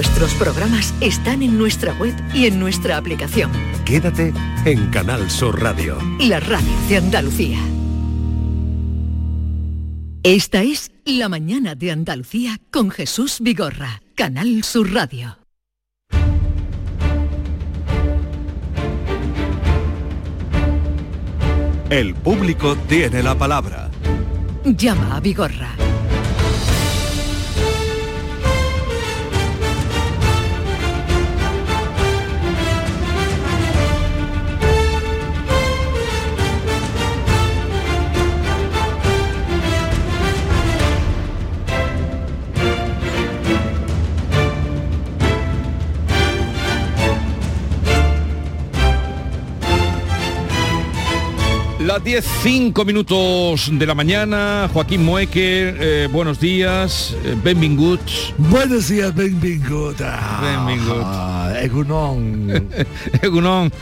Nuestros programas están en nuestra web y en nuestra aplicación. Quédate en Canal Sur Radio. La radio de Andalucía. Esta es La mañana de Andalucía con Jesús Vigorra, Canal Sur Radio. El público tiene la palabra. Llama a Vigorra. Las 10, 5 minutos de la mañana, Joaquín Mueque, eh, buenos días, eh, benvinguts. Buenos días, benvingut. Ah, Benvingut. ah, Egunon. Egunon.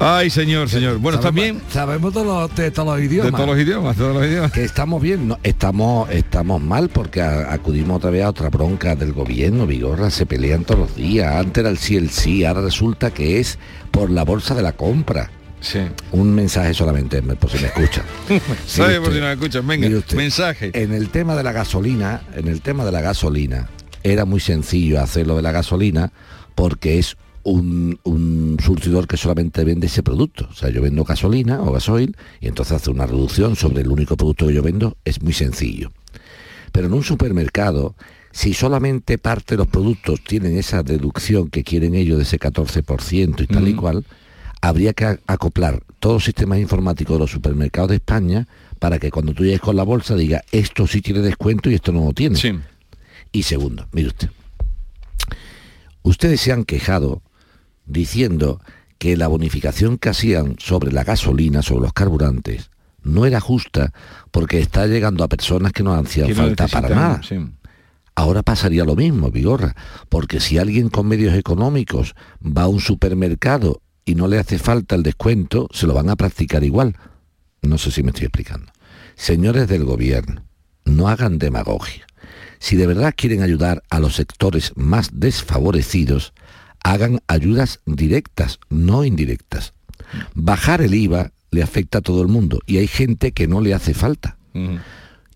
Ay, señor, señor. Bueno, también Sabemos de, los, de todos los de idiomas. todos los idiomas, de todos los idiomas. Que estamos bien, no, estamos, estamos mal porque a- acudimos otra vez a otra bronca del gobierno, Vigorra, se pelean todos los días. Antes era el sí, el sí, ahora resulta que es por la bolsa de la compra. Sí. Un mensaje solamente, me- por si me escucha. ¿Sabe por si usted, nos escuchan? Venga, mensaje. En el tema de la gasolina, en el tema de la gasolina, era muy sencillo hacerlo de la gasolina porque es un, un surtidor que solamente vende ese producto. O sea, yo vendo gasolina o gasoil y entonces hace una reducción sobre el único producto que yo vendo. Es muy sencillo. Pero en un supermercado, si solamente parte de los productos tienen esa deducción que quieren ellos de ese 14% y tal y Mm. cual, habría que acoplar todos los sistemas informáticos de los supermercados de España para que cuando tú llegues con la bolsa diga esto sí tiene descuento y esto no lo tiene. Sí. Y segundo, mire usted, ustedes se han quejado diciendo que la bonificación que hacían sobre la gasolina, sobre los carburantes, no era justa porque está llegando a personas que no hacían Que falta para nada. sí. Ahora pasaría lo mismo, Vigorra, porque si alguien con medios económicos va a un supermercado y no le hace falta el descuento, se lo van a practicar igual. No sé si me estoy explicando. Señores del gobierno, no hagan demagogia. Si de verdad quieren ayudar a los sectores más desfavorecidos, hagan ayudas directas, no indirectas. Bajar el IVA le afecta a todo el mundo y hay gente que no le hace falta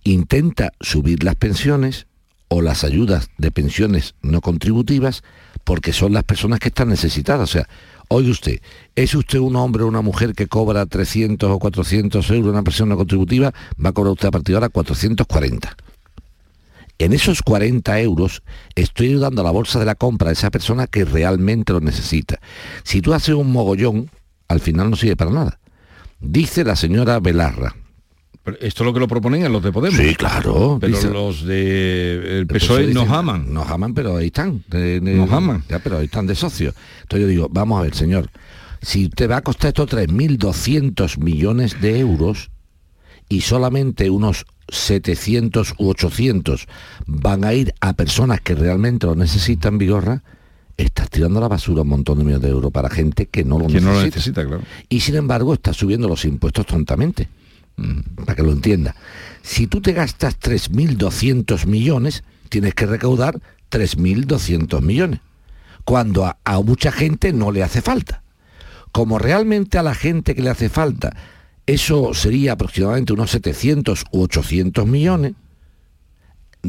intenta subir las pensiones o las ayudas de pensiones no contributivas porque son las personas que están necesitadas. O sea, oye usted, ¿es usted un hombre o una mujer que cobra 300 o 400 euros una pensión no contributiva? Va a cobrar usted a partir de ahora 440. En esos 40 euros estoy ayudando a la bolsa de la compra a esa persona que realmente lo necesita. Si tú haces un mogollón, al final no sirve para nada. Dice la señora Belarra, esto es lo que lo proponen en los de Podemos. Sí, claro, Pero dice- los de el PSOE nos aman. Nos aman, pero ahí están. Nos aman. Ya, pero ahí están de socios. Entonces yo digo, vamos a ver, señor, si te va a costar esto 3.200 millones de euros y solamente unos 700 u 800 van a ir a personas que realmente lo necesitan, Vigorra, estás tirando a la basura un montón de millones de euros para gente que no lo Que necesita. no lo necesita, claro. Y sin embargo está subiendo los impuestos tontamente. Para que lo entienda. Si tú te gastas 3.200 millones, tienes que recaudar 3.200 millones. Cuando a, mucha gente no le hace falta. Como realmente a la gente que le hace falta, eso sería aproximadamente unos 700 u 800 millones,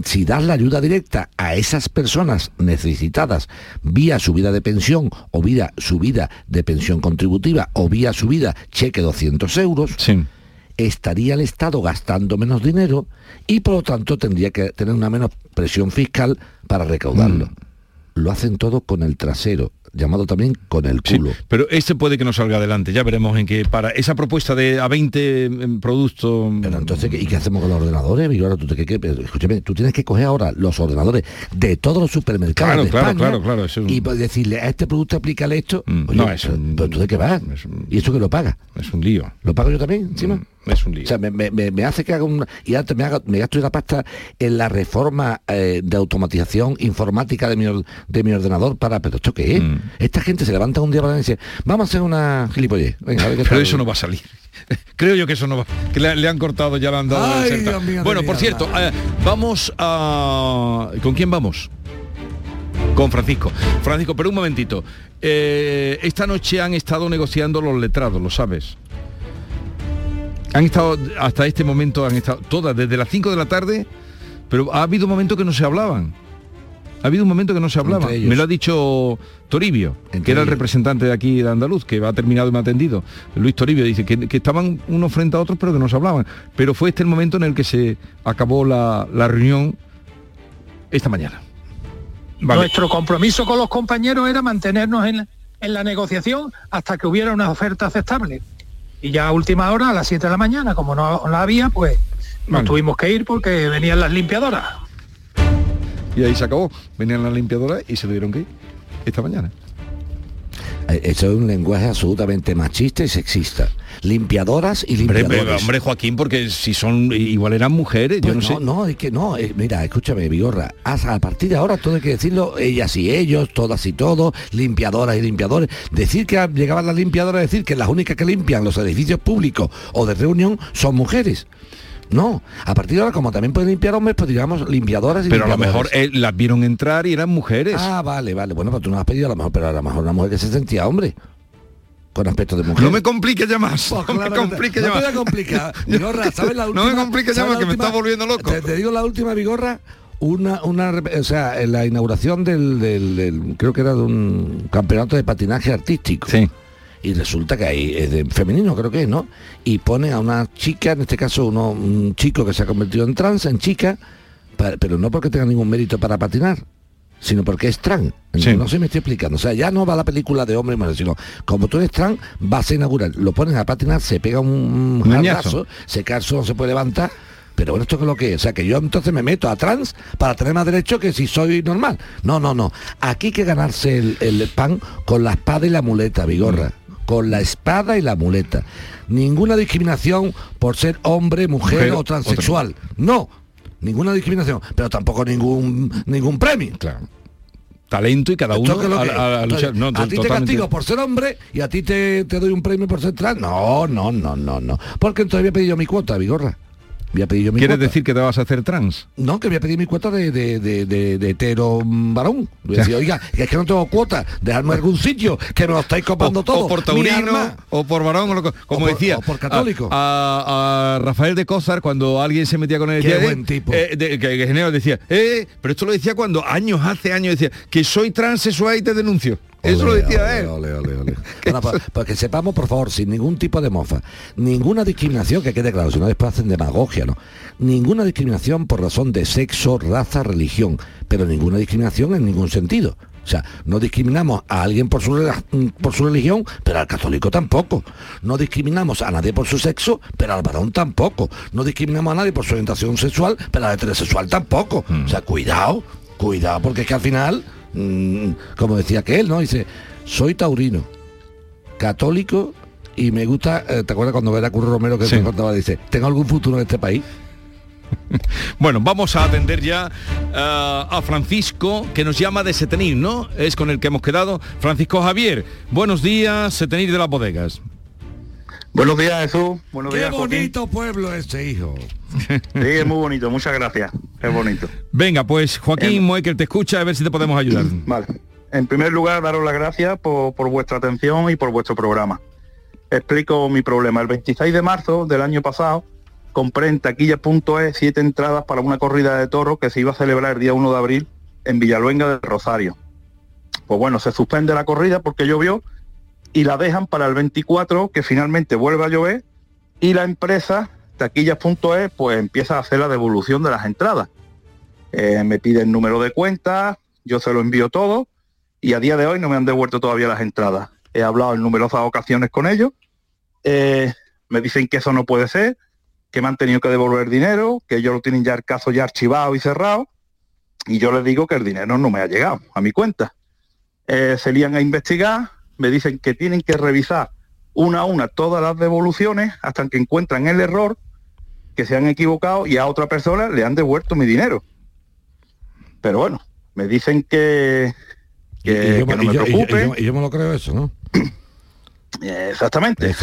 si das la ayuda directa a esas personas necesitadas vía subida de pensión o vía subida de pensión contributiva o vía subida cheque 200 euros. Estaría el Estado gastando menos dinero y por lo tanto tendría que tener una menos presión fiscal para recaudarlo. Mm. Lo hacen todo con el trasero, llamado también con el Sí, culo. pero este puede que no salga adelante, ya veremos en qué para esa propuesta de a 20 en productos Pero entonces, ¿qué- ¿y qué hacemos con los ordenadores? Ahora tú, te- ¿qué- qué- escúchame, tú tienes que coger ahora los ordenadores de todos los supermercados Claro, de claro, España claro, claro, eso es un- y pues decirle a este producto aplícale esto. Mm, Oye, no, es pero, un- pero tú de qué vas? es un- ¿Y eso que lo paga? es un lío. ¿Lo pago yo también encima? Mm, es un lío. O sea, me, me- me- hace que haga un... Y antes me, haga, me gasto la pasta en la reforma eh, de automatización informática de mi, or- de mi ordenador para... ¿Pero esto qué es? Mm. Esta gente se levanta un día para y dice, vamos a hacer una gilipollez. Venga, a ver qué Pero tal". eso no va a salir. Creo yo que eso no va. Que le, le han cortado, ya le han dado. Ay, el senta. Dios mío de bueno, por cierto, eh, vamos a. ¿Con quién vamos? con Francisco. Francisco, pero un momentito. Eh, esta noche han estado negociando los letrados, ¿lo sabes? Han estado, hasta este momento han estado todas, desde las 5 de la tarde, pero ha habido momentos que no se hablaban. Ha habido un momento que no se hablaba. Me lo ha dicho Toribio, que era el representante de aquí de Andaluz, que ha terminado y me ha atendido. Luis Toribio dice que, estaban unos frente a otros, pero que no se hablaban. Pero fue este el momento en el que se acabó la, reunión esta mañana. Nuestro compromiso con los compañeros era mantenernos en la, negociación hasta que hubiera una oferta aceptable. Y ya a última hora, a las 7 de la mañana, como no la había, pues nos tuvimos que ir porque venían las limpiadoras y ahí se acabó. Venían las limpiadoras y se tuvieron que ir esta mañana. Eh, eso es un lenguaje absolutamente machista y sexista. Limpiadoras y limpiadores. Hombre, Joaquín, porque si son igual eran mujeres, yo pues no, no sé. No, es que no. Eh, mira, escúchame, Vigorra. A partir de ahora todo hay que decirlo, ellas y ellos, todas y todos, limpiadoras y limpiadores. Decir que llegaban las limpiadoras, decir que las únicas que limpian los edificios públicos o de reunión son mujeres. No, a partir de ahora, como también pueden limpiar hombres, pues digamos limpiadoras y Pero a lo mejor eh, las vieron entrar y eran mujeres. Ah, vale, vale. Bueno, pues tú no has pedido a lo mejor, pero a lo mejor una mujer que se sentía hombre con aspecto de mujer. No me compliques ya más. no me compliques ya más. No complicar. ¿sabes la última? No me compliques ya más, que me está volviendo loco. Te, digo la última vigorra. Una, una, o sea, en la inauguración del, del, creo que era de un campeonato de patinaje artístico. Sí y resulta que hay es de femenino creo que es, ¿no? Y pone a una chica, en este caso uno, un chico que se ha convertido en trans, en chica, pero no porque tenga ningún mérito para patinar, sino porque es trans. No se me estoy explicando. O sea, ya no va la película de hombre y mujer, sino como tú eres trans, vas a inaugurar, lo pones a patinar, se pega un jarrazo, se cae no se puede levantar. Pero bueno, esto es lo que es. O sea, que yo entonces me meto a trans para tener más derecho que si soy normal. No, no, no. Aquí hay que ganarse el, pan con la espada y la muleta, Vigorra con la espada y la muleta. Ninguna discriminación por ser hombre, mujer, o transexual. No, ninguna discriminación, pero tampoco ningún ningún premio. Claro. Talento y cada uno a, luchar. a ti te castigo por ser hombre y a ti te, te, doy un premio por ser trans. No, no, no, no, no. Porque entonces había pedido mi cuota, Vigorra. ¿Quieres decir que te vas a hacer trans? No, que voy a pedir mi cuota de, de, de, hetero varón. oiga, es que no tengo cuota, dejadme algún sitio, que me lo estáis copando todo. O por taurino, o por varón, como decía. O por católico. A, Rafael de Cózar, cuando alguien se metía con él, Qué buen tipo. Eh, que, decía, eh, pero esto lo decía cuando años, hace años, decía, que soy transexual y te denuncio. Eso lo decía él. Ole, para, que sepamos, por favor, sin ningún tipo de mofa, ninguna discriminación, que quede claro, si no después hacen demagogia, ¿no? Ninguna discriminación por razón de sexo, raza, religión, pero ninguna discriminación en ningún sentido. O sea, no discriminamos a alguien por su, por su religión, pero al católico tampoco. No discriminamos a nadie por su sexo, pero al varón tampoco. No discriminamos a nadie por su orientación sexual, pero al heterosexual tampoco. Mm. O sea, cuidado, cuidado, porque es que al final Mm, como decía que él, ¿no? Dice, soy taurino, católico y me gusta, eh, ¿te acuerdas cuando era Curro Romero que me contaba? Dice, ¿tengo algún futuro en este país? Bueno, vamos a atender ya eh, a Francisco, que nos llama de Setenir, ¿no? Es con el que hemos quedado. Francisco Javier, buenos días, Setenir de las bodegas. Buenos días, Jesús. Buenos Qué días, bonito pueblo este hijo. Sí, es muy bonito, muchas gracias. Es bonito. Venga, pues Joaquín Muekel te escucha a ver si te podemos ayudar. Vale. En primer lugar, daros las gracias por, vuestra atención y por vuestro programa. Explico mi problema. El 26 de marzo del año pasado compré en taquilla.es siete entradas para una corrida de toros que se iba a celebrar el día 1 de abril en Villaluenga del Rosario. Pues bueno, se suspende la corrida porque llovió y la dejan para el 24, que finalmente vuelve a llover, y la empresa, taquillas.es, pues empieza a hacer la devolución de las entradas. Eh, me pide el número de cuenta, yo se lo envío todo, y a día de hoy no me han devuelto todavía las entradas. He hablado en numerosas ocasiones con ellos, eh, me dicen que eso no puede ser, que me han tenido que devolver dinero, que ellos lo tienen ya el caso ya archivado y cerrado, y yo les digo que el dinero no me ha llegado a mi cuenta. Eh, se lían a investigar, me dicen que tienen que revisar una a una todas las devoluciones hasta que encuentran el error, que se han equivocado y a otra persona le han devuelto mi dinero. Pero bueno, me dicen que, que, no me preocupe. Y yo, me lo creo eso, ¿no? Exactamente.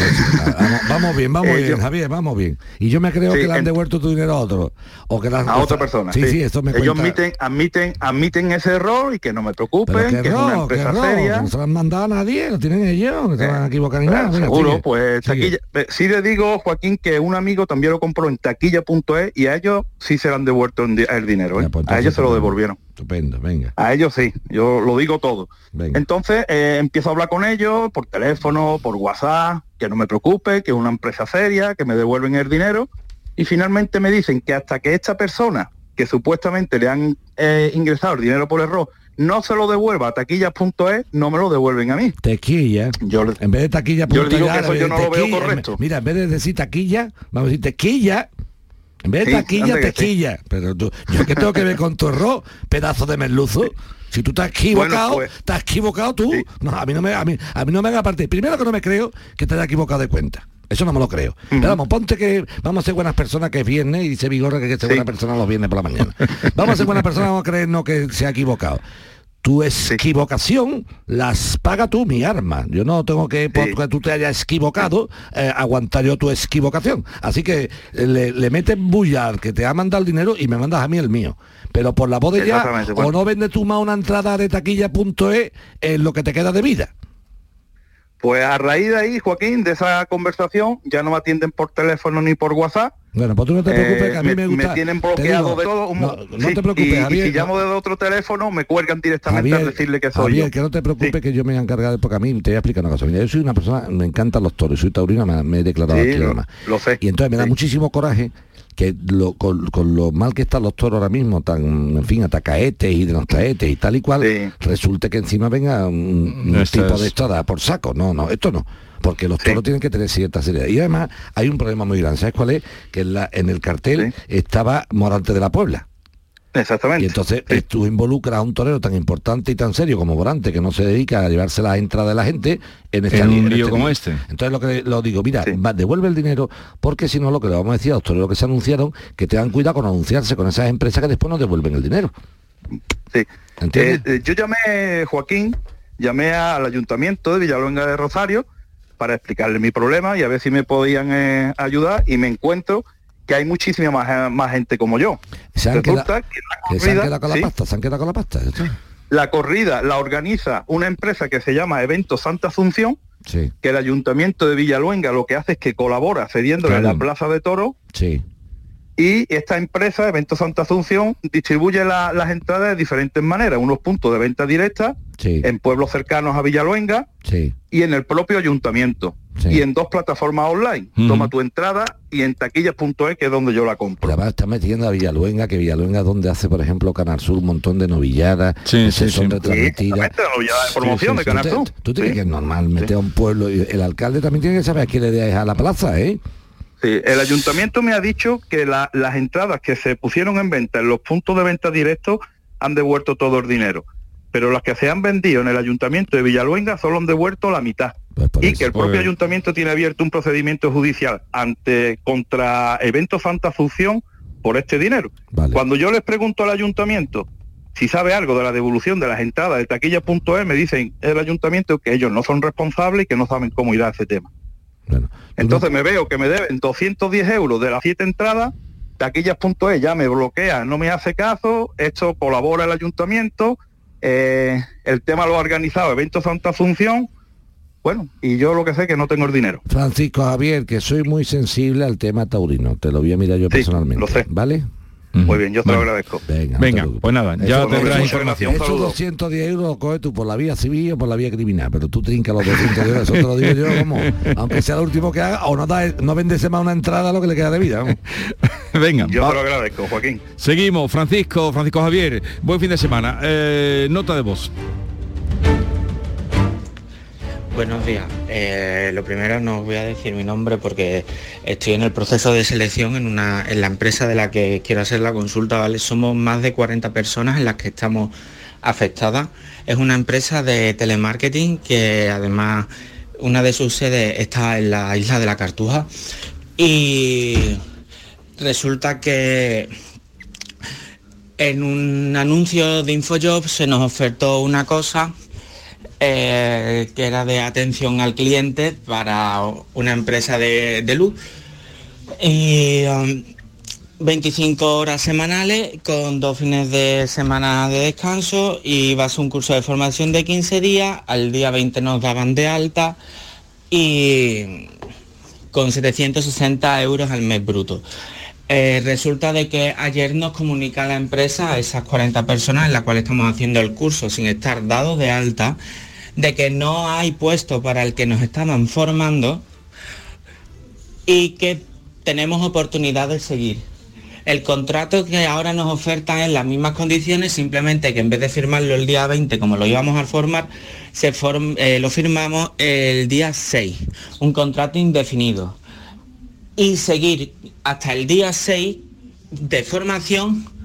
Vamos, vamos bien, vamos Eh, bien, yo- Javier, vamos bien. Y yo me creo Sí, que le han devuelto tu dinero a otro. O que han- a otra persona. Sí, sí, esto me Ellos cuenta. admiten, admiten, admiten ese error y que no me preocupen, que es una empresa seria. no se lo han mandado a nadie, lo tienen ellos, que se van a equivocar ni Eh, nada. Venga, seguro, sigue, pues sigue. taquilla. eh, Sí le digo, Joaquín, que un amigo también lo compró en taquilla.es y a ellos sí se le han devuelto el dinero. ¿eh? Ya, pues a ellos se lo devolvieron. Estupendo, venga. A ellos sí, yo lo digo todo. Venga. Entonces eh, empiezo a hablar con ellos por teléfono, por WhatsApp, que no me preocupe, que es una empresa seria, que me devuelven el dinero. Y finalmente me dicen que hasta que esta persona, que supuestamente le han eh, ingresado el dinero por error, no se lo devuelva a taquillas.es, no me lo devuelven a mí. Tequilla. Yo En vez de taquilla, Yo yo no lo veo correcto. Mira, en vez de decir taquilla, vamos a decir tequilla. En vez de Sí, taquilla, que sí. tequilla. Pero tú, yo que tengo que ver con tu error, pedazo de merluzo. Si tú te has equivocado, Bueno, pues- te has equivocado tú. No, a mí no me, a mí, a mí no me haga parte. Primero que no me creo que te haya equivocado de cuenta. Eso no me lo creo. Pero vamos, ponte que vamos a ser buenas personas que es viernes y dice Vigorra que Sí. buena persona los viernes por la mañana. Vamos a ser buenas personas, vamos a creernos que se ha equivocado. Tu equivocación las paga tú, mi arma. Yo no tengo que, porque tú te hayas equivocado, eh, aguantar yo tu equivocación. Así que eh, le, le metes bulla al que te ha mandado el dinero y me mandas a mí el mío. Pero por la voz de ya, o no vendes tú más una entrada de taquilla.es en lo que te queda de vida. Pues a raíz de ahí, Joaquín, de esa conversación, ya no me atienden por teléfono ni por WhatsApp. Bueno, pues tú no te preocupes, Eh, que a mí me, gusta. tienen te bloqueado digo, de todo. un No, no sí, te preocupes, y, y Javier. si no- llamo desde otro teléfono, me cuelgan directamente a decirle que soy Javier, yo. que no te preocupes Sí. que yo me voy a encargar de- porque a mí te voy a explicar una cosa. Mira, yo soy una persona, me encantan los toros, soy taurina, me, me he declarado Sí, aquí lo- además. lo sé. Y entonces me da muchísimo coraje que lo- con, con lo mal que están los toros ahora mismo, tan, en fin, atacaetes y de los taetes y tal y cual, Sí. resulte que encima venga un, un Esto tipo es- de estrada por saco. No, no, esto no. Porque los toros tienen que tener cierta seriedad. Y además hay un problema muy grande. ¿Sabes cuál es? Que en, la- en el cartel estaba Morante de la Puebla. Exactamente. Y entonces tú involucras a un torero tan importante y tan serio como Morante, que no se dedica a llevarse la entrada de la gente en, esta En un lío este como este. Entonces lo que lo digo, mira, Sí. va, devuelve el dinero, porque si no lo que le vamos a decir a los toreros que se anunciaron, que tengan cuidado con anunciarse con esas empresas que después no devuelven el dinero. Sí. ¿Entiendes? Eh, eh, yo llamé, Joaquín, llamé al ayuntamiento de Villaluenga de Rosario para explicarle mi problema y a ver si me podían eh, ayudar y me encuentro que hay muchísima más, más gente como yo. se han quedado, que la que se han quedado con la sí, pasta, se han quedado con la pasta. ¿esto? la corrida la organiza una empresa que se llama Evento Santa Asunción, Sí, que el ayuntamiento de Villaluenga lo que hace es que colabora cediéndole Claro. la plaza de toro sí. y esta empresa, Evento Santa Asunción, distribuye la- las entradas de diferentes maneras, unos puntos de venta directa en pueblos cercanos a Villaluenga y en el propio ayuntamiento Sí. y en dos plataformas online. Toma tu entrada y en taquillas.es, que es donde yo la compro. La va a estar metiendo a Villaluenga, que Villaluenga es donde hace, por ejemplo, Canal Sur un montón de novilladas, Sí, que sí, se son sí. retransmitidas. de promoción sí, de sí. Canal ¿Tú, Sur. te- tú Sí. que es normal meter a un pueblo y el alcalde también tiene que saber a quién le deja a la plaza, ¿eh? Sí, el ayuntamiento me ha dicho que la- las entradas que se pusieron en venta en los puntos de venta directos han devuelto todo el dinero. Pero las que se han vendido en el ayuntamiento de Villaluenga solo han devuelto la mitad. Pues y que el propio ayuntamiento tiene abierto un procedimiento judicial ante contra Evento Santa Asunción por este dinero. Vale. Cuando yo les pregunto al ayuntamiento si sabe algo de la devolución de las entradas de taquilla.es, me dicen el ayuntamiento que ellos no son responsables y que no saben cómo irá ese tema. Bueno, Entonces me veo que me deben 210 euros de las siete entradas, taquillas.es ya me bloquea, no me hace caso, esto colabora el ayuntamiento, eh, el tema lo ha organizado Evento Santa Asunción, bueno, y yo lo que sé es que no tengo el dinero. Francisco Javier, que soy muy sensible al tema taurino, te lo voy a mirar yo Sí, personalmente. lo sé. ¿Vale? Muy bien, yo te Bueno, lo agradezco. Venga, no te Venga, pues nada, ya eso- tendrás información. Esos saludo. 210 euros los coges tú por la vía civil o por la vía criminal, pero tú trincas los 200 euros, eso te lo digo yo como, aunque sea lo último que haga, o no, da, no vendese más una entrada a lo que le queda de vida. vamos. Venga, Yo va- te lo agradezco, Joaquín. seguimos. Francisco, Francisco Javier, buen fin de semana. Eh, nota de voz. Buenos días. Eh, lo primero no os voy a decir mi nombre porque estoy en el proceso de selección en, una, en la empresa de la que quiero hacer la consulta. ¿vale? Somos más de 40 personas en las que estamos afectadas. Es una empresa de telemarketing que además una de sus sedes está en la isla de la Cartuja y resulta que en un anuncio de Infojobs se nos ofertó una cosa eh, que era de atención al cliente para una empresa de, luz. Y 25 um, horas semanales con dos fines de semana de descanso y vas a un curso de formación de 15 días, al día 20 nos daban de alta y con 760 euros al mes bruto. Eh, resulta de que ayer nos comunica la empresa a esas 40 personas en las cuales estamos haciendo el curso sin estar dados de alta, de que no hay puesto para el que nos estaban formando y que tenemos oportunidad de seguir. El contrato que ahora nos ofertan en las mismas condiciones, simplemente que en vez de firmarlo el día 20 como lo íbamos a formar, se eh, lo firmamos el día 6, un contrato indefinido. Y seguir hasta el día 6 de formación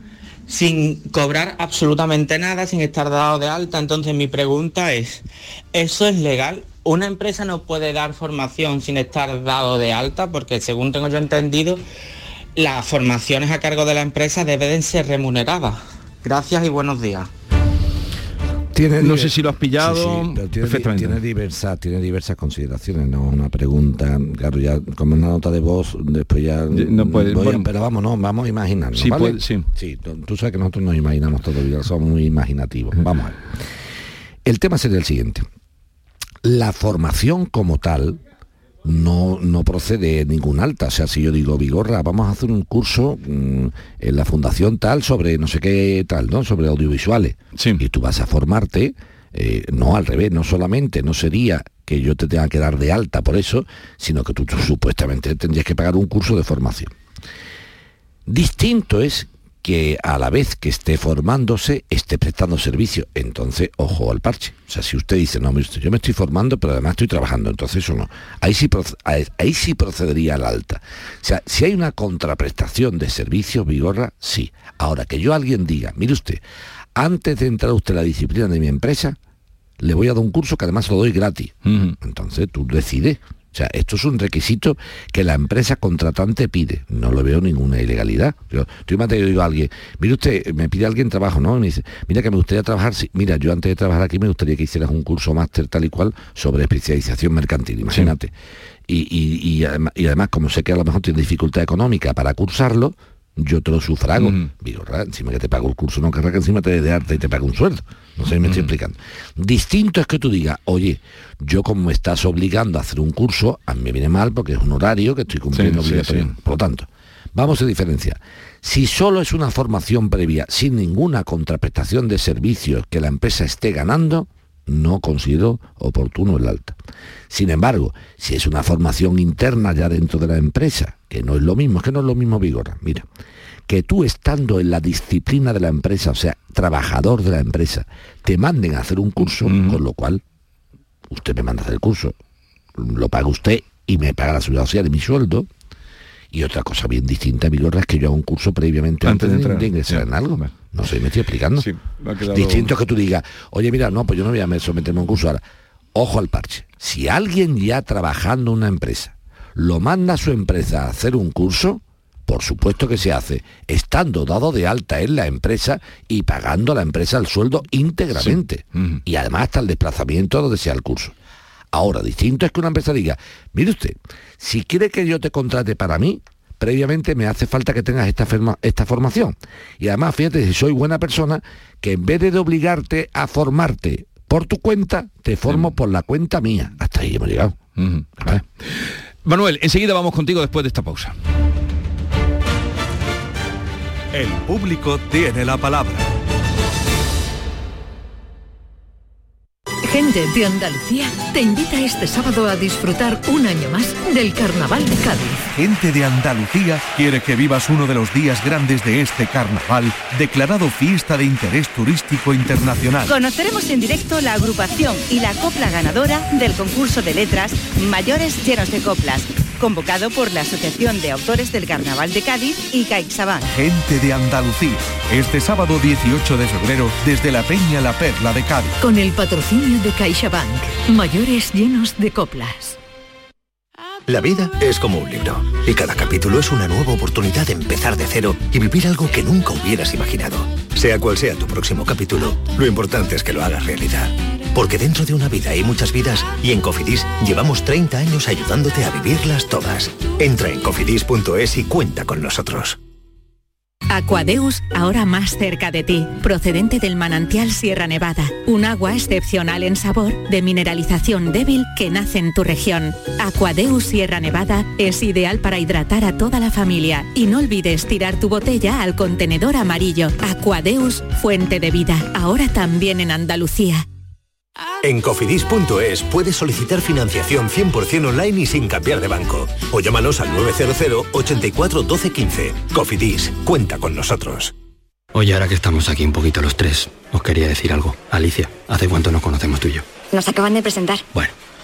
sin cobrar absolutamente nada, sin estar dado de alta. Entonces mi pregunta es, ¿eso es legal? ¿Una empresa no puede dar formación sin estar dado de alta? Porque según tengo yo entendido, las formaciones a cargo de la empresa deben ser remuneradas. Gracias y buenos días no sé si lo has pillado. tiene, tiene, diversas, tiene diversas consideraciones, no una pregunta. Claro, ya como una nota de voz, después ya. No puede, pero vamos, no, vamos a imaginar. Sí, sí. tú sabes que nosotros nos imaginamos todavía, somos muy imaginativos. Vamos a ver. El tema sería el siguiente. La formación como tal, no, no procede ningún alta. O sea, si yo digo, Vigorra, vamos a hacer un curso mm, en la fundación tal sobre no sé qué tal, ¿no? Sobre audiovisuales. Y tú vas a formarte, eh, no al revés, no solamente, no sería que yo te tenga que dar de alta por eso, sino que tú supuestamente tendrías que pagar un curso de formación. Distinto es que a la vez que esté formándose, esté prestando servicio. Entonces, ojo al parche. O sea, si usted dice, no, yo me estoy formando, pero además estoy trabajando, entonces eso no. Ahí sí, ahí sí procedería al alta. O sea, si hay una contraprestación de servicios, Vigorra, sí. Ahora, que yo alguien diga, mire usted, antes de entrar usted a la disciplina de mi empresa, le voy a dar un curso que además lo doy gratis. Entonces tú decides. O sea, esto es un requisito que la empresa contratante pide. No lo veo ninguna ilegalidad. Yo, estoy más digo a alguien, mire usted, me pide alguien trabajo, ¿no? Y me dice, mira que me gustaría trabajar, mira, yo antes de trabajar aquí me gustaría que hicieras un curso máster tal y cual sobre especialización mercantil, imagínate. Y, además, como sé que a lo mejor tiene dificultad económica para cursarlo, yo te lo sufrago. Digo, encima que te pago el curso, no querrá que encima te dé de arte y te pague un sueldo. No sé si me estoy explicando. Distinto es que tú digas, oye, yo como me estás obligando a hacer un curso, a mí me viene mal porque es un horario que estoy cumpliendo Por lo tanto, vamos a diferenciar. Si solo es una formación previa sin ninguna contraprestación de servicios que la empresa esté ganando, no considero oportuno el alta. Sin embargo, si es una formación interna ya dentro de la empresa, que no es lo mismo, es que no es lo mismo Vigora, mira, que tú estando en la disciplina de la empresa, o sea, trabajador de la empresa, te manden a hacer un curso, con lo cual usted me manda a hacer el curso, lo paga usted y me paga la seguridad social de mi sueldo. Y otra cosa bien distinta, Vigorra, es que yo hago un curso previamente antes, de, entrar, de ingresar en algo. No sé, me estoy explicando. Distinto que tú digas, oye, mira, no, pues yo no voy a someterme a un curso ahora. Ojo al parche. Si alguien ya trabajando en una empresa lo manda a su empresa a hacer un curso, por supuesto que se hace, estando dado de alta en la empresa y pagando a la empresa el sueldo íntegramente. Y además hasta el desplazamiento donde sea el curso. Ahora, distinto es que una empresa diga, mire usted, si quiere que yo te contrate para mí, previamente me hace falta que tengas esta, esta formación. Y además, fíjate, si soy buena persona, que en vez de obligarte a formarte por tu cuenta, te formo por la cuenta mía. Hasta ahí hemos llegado. Manuel, enseguida vamos contigo después de esta pausa. El público tiene la palabra. Gente de Andalucía te invita este sábado a disfrutar un año más del Carnaval de Cádiz. Gente de Andalucía quiere que vivas uno de los días grandes de este carnaval, declarado fiesta de interés turístico internacional. Conoceremos en directo la agrupación y la copla ganadora del concurso de letras Mayores Llenos de Coplas convocado por la Asociación de Autores del Carnaval de Cádiz y CaixaBank. Gente de Andalucía, este sábado 18 de febrero desde la Peña La Perla de Cádiz. Con el patrocinio de CaixaBank, mayores llenos de coplas. La vida es como un libro y cada capítulo es una nueva oportunidad de empezar de cero y vivir algo que nunca hubieras imaginado. Sea cual sea tu próximo capítulo, lo importante es que lo hagas realidad. Porque dentro de una vida hay muchas vidas y en Cofidis llevamos 30 años ayudándote a vivirlas todas. Entra en cofidis.es y cuenta con nosotros. Aquadeus, ahora más cerca de ti, procedente del manantial Sierra Nevada, un agua excepcional en sabor, de mineralización débil que nace en tu región. Aquadeus Sierra Nevada es ideal para hidratar a toda la familia y no olvides tirar tu botella al contenedor amarillo. Aquadeus, fuente de vida, ahora también en Andalucía. En cofidis.es puedes solicitar financiación 100% online y sin cambiar de banco. O llámanos al 900 84 12 15. Cofidis, cuenta con nosotros. Oye, ahora que estamos aquí un poquito los tres, os quería decir algo. Alicia, ¿hace cuánto nos conocemos tú y yo? Nos acaban de presentar. Bueno,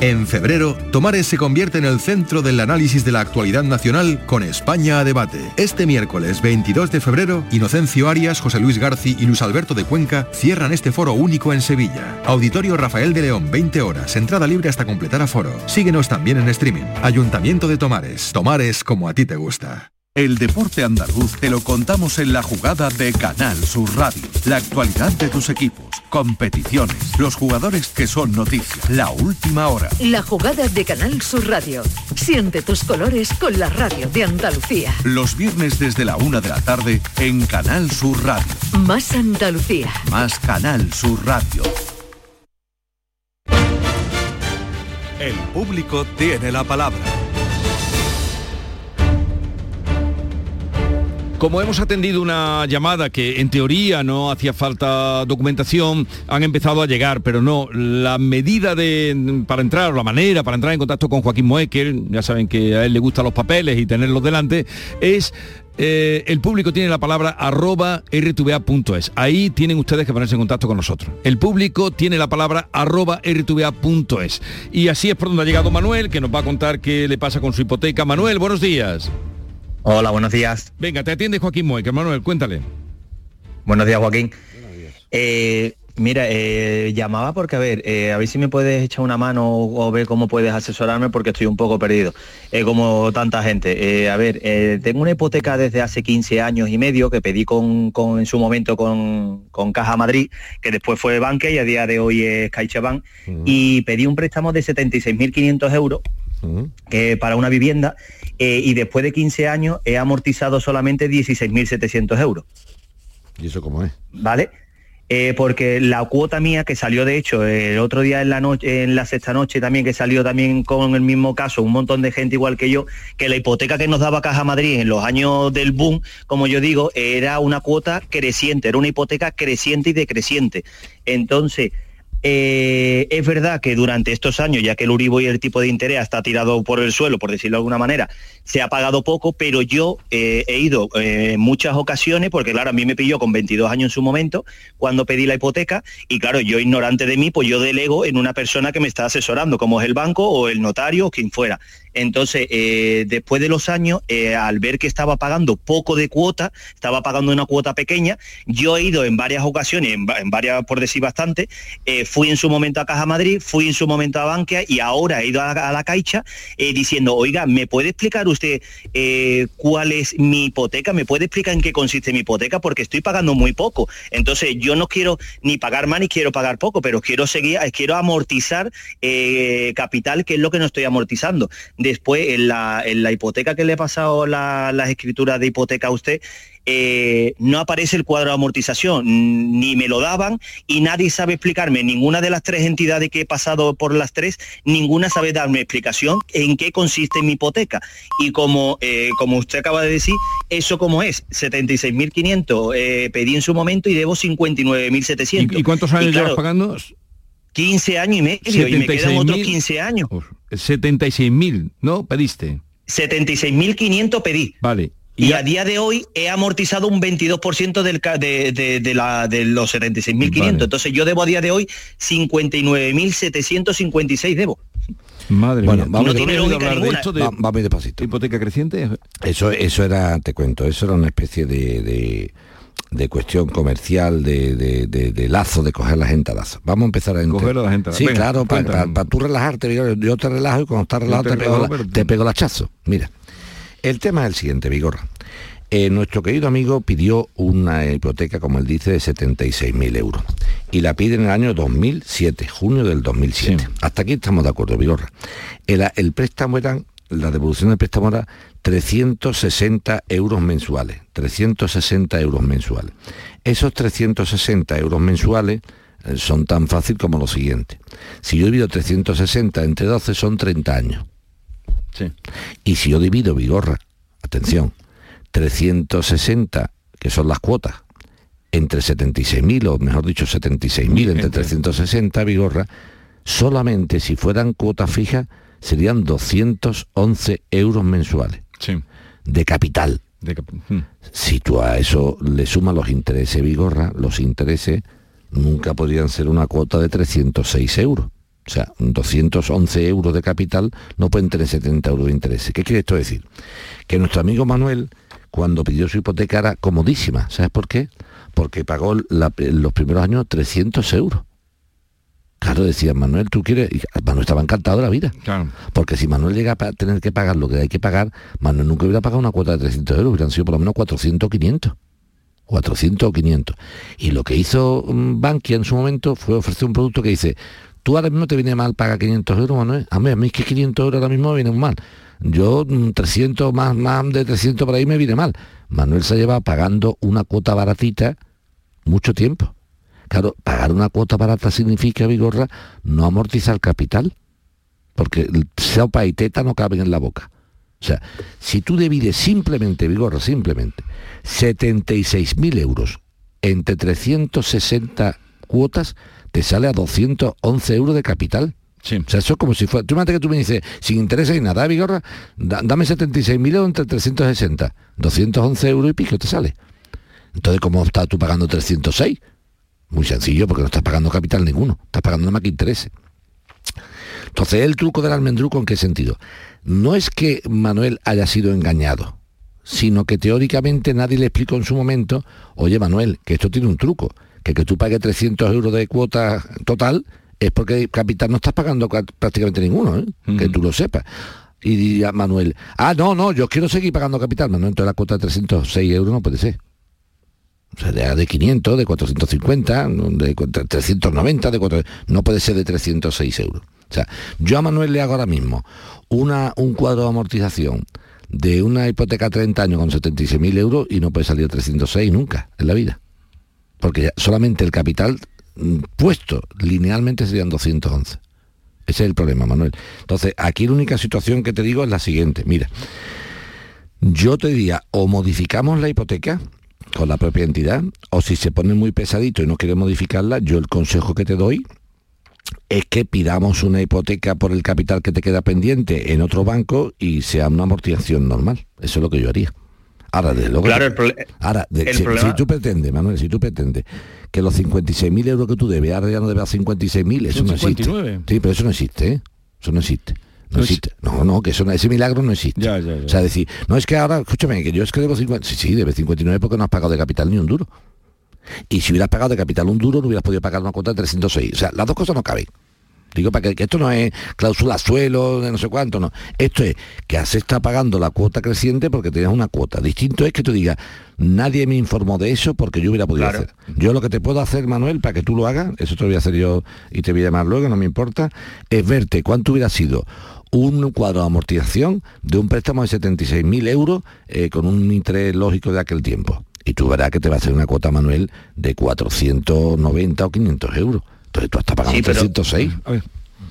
En febrero, Tomares se convierte en el centro del análisis de la actualidad nacional con España a debate. Este miércoles 22 de febrero, Inocencio Arias, José Luis Garci y Luis Alberto de Cuenca cierran este foro único en Sevilla. Auditorio Rafael de León, 20 horas, entrada libre hasta completar aforo. Síguenos también en streaming. Ayuntamiento de Tomares. Tomares como a ti te gusta. El deporte andaluz te lo contamos en la jugada de Canal Sur Radio. La actualidad de tus equipos, competiciones, los jugadores que son noticias, la última hora. La jugada de Canal Sur Radio. Siente tus colores con la radio de Andalucía. Los viernes desde la una de la tarde en Canal Sur Radio. Más Andalucía. Más Canal Sur Radio. El público tiene la palabra. Como hemos atendido una llamada que en teoría no hacía falta documentación, han empezado a llegar, pero no, la medida para entrar, la manera para entrar en contacto con Joaquín Moekel, ya saben que a él le gustan los papeles y tenerlos delante, es eh, el público tiene la palabra arroba rtva.es. Ahí tienen ustedes que ponerse en contacto con nosotros. El público tiene la palabra arroba rtva.es. Y así es por donde ha llegado Manuel, que nos va a contar qué le pasa con su hipoteca. Manuel, buenos días. Hola, buenos días. Venga, te atiende Joaquín Moekel. Manuel, cuéntale. Buenos días, Joaquín. Eh, mira, eh, llamaba porque, a ver, eh, a ver si me puedes echar una mano o, ver cómo puedes asesorarme porque estoy un poco perdido, como tanta gente. a ver, tengo una hipoteca desde hace 15 años y medio que pedí con, en su momento con, Caja Madrid, que después fue Banque y a día de hoy es CaixaBank, y pedí un préstamo de 76.500 euros que para una vivienda eh, y después de 15 años he amortizado solamente 16.700 euros. ¿Y eso cómo es? ¿Vale? Eh, porque la cuota mía que salió de hecho el otro día en la noche en la sexta noche también que salió también con el mismo caso un montón de gente igual que yo que la hipoteca que nos daba Caja Madrid en los años del boom como yo digo era una cuota creciente era una hipoteca creciente y decreciente entonces Eh, es verdad que durante estos años, ya que el Uribo y el tipo de interés está tirado por el suelo, por decirlo de alguna manera, se ha pagado poco, pero yo eh, he ido eh, en muchas ocasiones, porque claro, a mí me pilló con 22 años en su momento, cuando pedí la hipoteca, y claro, yo ignorante de mí, pues yo delego en una persona que me está asesorando, como es el banco o el notario o quien fuera. Entonces, eh, después de los años, eh, al ver que estaba pagando poco de cuota, estaba pagando una cuota pequeña, yo he ido en varias ocasiones, en, va- en varias por decir bastante, eh, fui en su momento a Caja Madrid, fui en su momento a Bankia y ahora he ido a, a la Caixa diciendo, oiga, ¿me puede explicar usted cuál es mi hipoteca? ¿Me puede explicar en qué consiste mi hipoteca? Porque estoy pagando muy poco. Entonces, yo no quiero ni pagar más ni quiero pagar poco, pero quiero seguir, quiero amortizar capital, que es lo que no estoy amortizando. Después, en la, en la hipoteca que le he pasado la- las escrituras de hipoteca a usted, eh, no aparece el cuadro de amortización, ni me lo daban y nadie sabe explicarme, ninguna de las tres entidades que he pasado por las tres, ninguna sabe darme explicación en qué consiste mi hipoteca. Y como, eh, como usted acaba de decir, eso como es, 76.500 eh, pedí en su momento y debo 59.700. ¿Y, y cuántos años claro, llevas pagando? 15 años y medio y me quedan otros 76.000. 15 años. 76.000, ¿no? Pediste. 76.500 pedí. Vale. Y a día de hoy he amortizado un 22% del, de, de- de la, de los 76.500. Vale. Entonces yo debo a día de hoy 59.756 debo. Madre Bueno, mía. vamos No a- tiene ¿tú has oído lógica hablar de esto de- Va- vamos a ir despacito. ¿Hipoteca creciente? Eso, eso era, te cuento, eso era una especie de, de- de cuestión comercial, de, de- de- de lazo, de coger la gente a lazo. Vamos a empezar a Coger a la gente a lazo. Sí, Venga, claro, para cuéntanos. tú relajarte, yo, yo te relajo y cuando estás relajado te te, pego, relajo, la- te pego el hachazo. Mira, el tema es el siguiente, Vigorra. Eh, nuestro querido amigo pidió una hipoteca, como él dice, de 76.000 euros. Y la pide en el año 2007, junio del 2007. Hasta aquí estamos de acuerdo, Vigorra. El, el préstamo eran, la devolución del préstamo era 360 euros mensuales. 360 euros mensuales. Esos 360 euros mensuales eh, son tan fácil como lo siguiente. Si yo divido 360 entre 12 son 30 años. Y si yo divido Vigorra, atención, 360, que son las cuotas, entre 76.000, o mejor dicho, 76.000 entre 360, Vigorra, solamente si fueran cuotas fijas serían 211 euros mensuales de capital. hmm. Si tú a eso le sumas los intereses, Vigorra, los intereses nunca podrían ser una cuota de 306 euros. O sea, 211 euros de capital no pueden tener 70 euros de intereses. ¿Qué quiere esto decir? Que nuestro amigo Manuel, cuando pidió su hipoteca, era comodísima. ¿Sabes por qué? Porque pagó la- los primeros años 300 euros. Claro, decía Manuel, tú quieres... y Manuel estaba encantado de la vida. Porque si Manuel llega a tener que pagar lo que hay que pagar, Manuel nunca hubiera pagado una cuota de 300 euros, hubieran sido por lo menos 400 o 500. 400 o 500. Y lo que hizo mm, Bankia en su momento fue ofrecer un producto que dice, tú ahora mismo te viene mal pagar 500 euros, Manuel. A mí, a mí es que 500 euros ahora mismo me vienen mal. Yo mm, 300 más, más de 300 por ahí me viene mal. Manuel se lleva pagando una cuota baratita mucho tiempo. Claro, pagar una cuota barata significa, Vigorra, no amortizar capital. Porque sopa y teta no caben en la boca. O sea, si tú divides simplemente, Vigorra, simplemente, 76.000 euros entre 360 cuotas, te sale a 211 euros de capital. O sea, eso es como si fuera... Tú imagínate que tú me dices, sin interés y nada, Vigorra, da- dame 76.000 euros entre 360. 211 euros y pico te sale. Entonces, ¿cómo estás tú pagando 306? Muy sencillo, porque no estás pagando capital ninguno. Estás pagando nada más que intereses. Entonces, el truco del almendruco, ¿en qué sentido? No es que Manuel haya sido engañado, sino que teóricamente nadie le explicó en su momento, oye Manuel, que esto tiene un truco, que que tú pagues 300 euros de cuota total es porque capital no estás pagando ca- prácticamente ninguno, ¿eh? que tú lo sepas. Y diría Manuel, ah, no, no, yo quiero seguir pagando capital. Manuel, entonces la cuota de 306 euros no puede ser. Sea, de, de 500, de 450, de 390, de 400, no puede ser de 306 euros. O sea, yo a Manuel le hago ahora mismo una, un cuadro de amortización de una hipoteca a 30 años con 76.000 euros y no puede salir 306 nunca en la vida. Porque solamente el capital mm, puesto linealmente serían 211. Ese es el problema, Manuel. Entonces, aquí la única situación que te digo es la siguiente. Mira, yo te diría, o modificamos la hipoteca con la propia entidad, o si se pone muy pesadito y no quiere modificarla, yo el consejo que te doy es que pidamos una hipoteca por el capital que te queda pendiente en otro banco y sea una amortización normal. Eso es lo que yo haría. Ahora, de luego, Claro, el ahora de- el si, problema- si tú pretendes, Manuel, si tú pretendes que los 56.000 euros que tú debes, ahora ya no debes 56.000, eso Son no existe. 59. Sí, pero eso no existe, ¿eh? Eso no existe. No, No existe. No, no, que eso ese milagro no existe. Ya, ya, ya. O sea, decir, no es que ahora, escúchame, que yo es que debo 50. Sí, sí, debes 59 porque no has pagado de capital ni un duro. Y si hubieras pagado de capital un duro, no hubieras podido pagar una cuota de 306. O sea, las dos cosas no caben. Digo, para que, que esto no es cláusula suelo, de no sé cuánto, no. Esto es que se está pagando la cuota creciente porque tienes una cuota. Distinto es que tú digas, nadie me informó de eso porque yo hubiera podido Claro. hacer. Yo lo que te puedo hacer, Manuel, para que tú lo hagas, eso te lo voy a hacer yo y te voy a llamar luego, no me importa, es verte cuánto hubiera sido un cuadro de amortización de un préstamo de 76.000 euros eh, con un interés lógico de aquel tiempo. Y tú verás que te va a hacer una cuota, Manuel, de 490 o 500 euros. Entonces tú estás pagando Sí, pero- 306.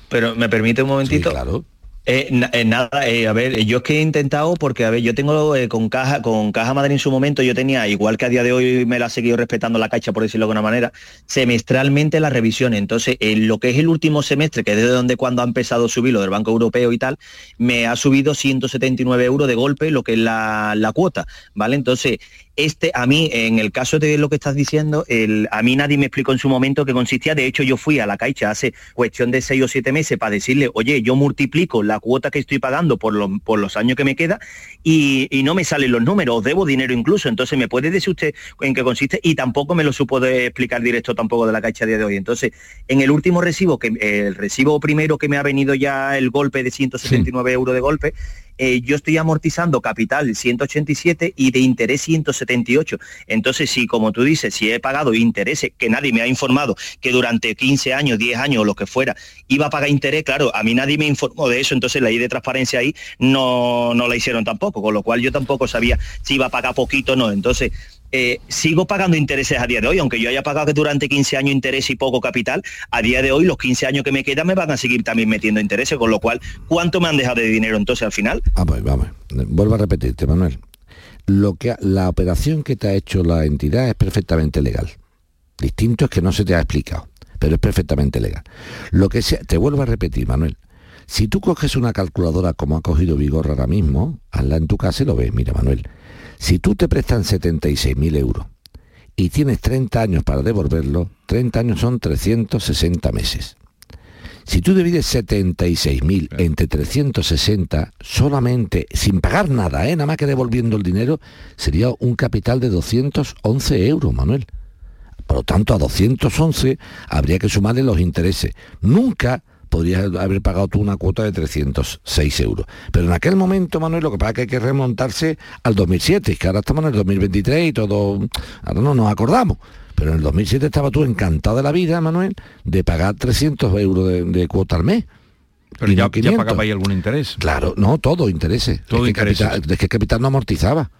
Pero me permite un momentito. claro. Eh, eh, nada, eh, a ver, yo es que he intentado, porque a ver, yo tengo eh, con Caja, con Caja Madrid en su momento, yo tenía, igual que a día de hoy me la ha seguido respetando la Caixa, por decirlo de alguna manera, semestralmente las revisiones. Entonces, en lo que es el último semestre, que es desde donde cuando ha empezado a subir lo del Banco Europeo y tal, me ha subido 179 euros de golpe lo que es la, la cuota, ¿vale? Entonces, este, a mí, en el caso de lo que estás diciendo, el, a mí nadie me explicó en su momento qué consistía. De hecho, yo fui a la Caixa hace cuestión de seis o siete meses para decirle, oye, yo multiplico la cuota que estoy pagando por, los por los años que me queda y, y no me salen los números, os debo dinero incluso. Entonces, ¿me puede decir usted en qué consiste? Y tampoco me lo supo de explicar directo tampoco de la Caixa a día de hoy. Entonces, en el último recibo, que el recibo primero que me ha venido ya el golpe de 179 euros de golpe, eh, yo estoy amortizando capital 187 y de interés 178. Entonces, si como tú dices, si he pagado intereses, que nadie me ha informado que durante 15 años, 10 años o lo que fuera, iba a pagar interés, claro, a mí nadie me informó de eso, entonces la ley de transparencia ahí no, no la hicieron tampoco, con lo cual yo tampoco sabía si iba a pagar poquito o no. Entonces, eh, sigo pagando intereses a día de hoy, aunque yo haya pagado que durante 15 años interés y poco capital, a día de hoy los 15 años que me quedan me van a seguir también metiendo intereses, con lo cual, ¿cuánto me han dejado de dinero entonces al final? Vamos, vamos. Vuelvo a repetirte, Manuel. Lo que, la operación que te ha hecho la entidad es perfectamente legal. Distinto es que no se te ha explicado, pero es perfectamente legal. Lo que sea, te vuelvo a repetir, Manuel. Si tú coges una calculadora como ha cogido Vigorra ahora mismo, hazla en tu casa y lo ves. Mira, Manuel, si tú te prestan 76.000 euros y tienes 30 años para devolverlo, 30 años son 360 meses. Si tú divides 76.000 entre 360, solamente, sin pagar nada, ¿eh? nada más que devolviendo el dinero, sería un capital de 211 euros, Manuel. Por lo tanto, a 211 habría que sumarle los intereses. Nunca podrías haber pagado tú una cuota de 306 euros. Pero en aquel momento, Manuel, lo que pasa es que hay que remontarse al 2007, que ahora estamos en el 2023 y todo, ahora no nos acordamos. Pero en el 2007 estaba tú encantado de la vida, Manuel, de pagar 300 euros de, de cuota al mes. Pero Y ya, no ya 500. pagaba ahí algún interés. Claro, no, todo intereses. Todo es, que intereses. capital, es que el capital no amortizaba.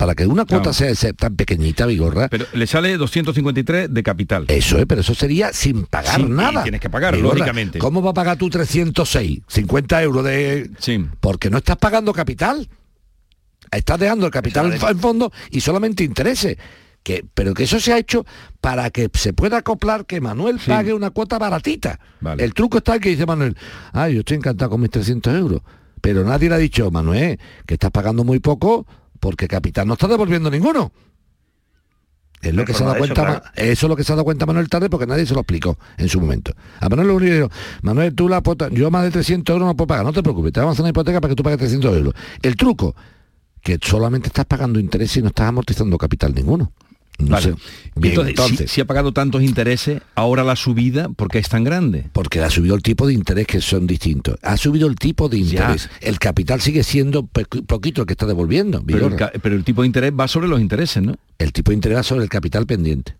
Para que una cuota Claro. sea, tan pequeñita, Vigorra, Pero le sale 253 de capital. eso es, pero eso sería sin pagar Sí, nada. tienes que pagar, Vigorra, lógicamente. ¿Cómo va a pagar tú 306? 50 euros de... Sí. Porque no estás pagando capital. Estás dejando el capital en fondo y solamente intereses. Que, pero que eso se ha hecho para que se pueda acoplar que Manuel pague una cuota baratita. Vale. El truco está en que dice Manuel, ay, yo estoy encantado con mis 300 euros. Pero nadie le ha dicho, Manuel, que estás pagando muy poco porque capital no está devolviendo ninguno. Es lo que se ha dado cuenta, eso, es lo que se ha dado cuenta Manuel tarde porque nadie se lo explicó en su momento. A Manuel lo único Manuel, tú la cuota, yo más de 300 euros no puedo pagar, no te preocupes, te vamos a hacer una hipoteca para que tú pagues 300 euros. El truco, que solamente estás pagando interés y no estás amortizando capital ninguno. No Vale. sé. Bien, entonces, si- entonces, si, ha pagado tantos intereses, ahora la subida, ¿por qué es tan grande? porque ha subido el tipo de interés que son distintos. Ha subido el tipo de Ya. interés. El capital sigue siendo poquito el que está devolviendo. Pero el, pero el tipo de interés va sobre los intereses, ¿no? El tipo de interés va sobre el capital pendiente.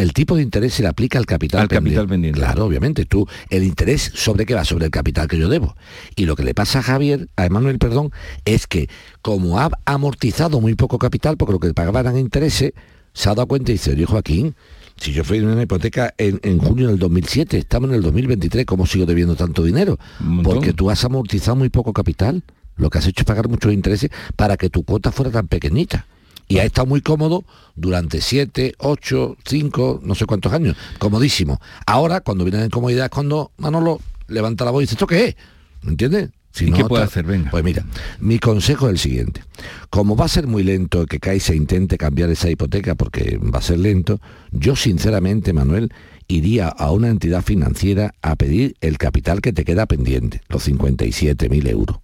El tipo de interés se le aplica al capital Al pendiente. capital pendiente. Claro, obviamente. Tú, el interés sobre qué va, sobre el capital que yo debo. Y lo que le pasa a Javier, a Emanuel, perdón, es que como ha amortizado muy poco capital, porque lo que pagaba eran intereses, se ha dado cuenta y dice, oye Joaquín, si yo fui en una hipoteca en, en junio del 2007, estamos en el 2023, ¿cómo sigo debiendo tanto dinero? Porque tú has amortizado muy poco capital. Lo que has hecho es pagar muchos intereses para que tu cuota fuera tan pequeñita. Y ha estado muy cómodo durante 7, 8, 5, no sé cuántos años. Comodísimo. Ahora, cuando viene la incomodidad es cuando Manolo levanta la voz y dice, ¿esto qué es? ¿Me entiendes? Si ¿Y no, qué puede hacer? Venga. Pues mira, mi consejo es el siguiente. Como va a ser muy lento que Caixa intente cambiar esa hipoteca porque va a ser lento, yo sinceramente, Manuel, iría a una entidad financiera a pedir el capital que te queda pendiente, los 57.000 euros.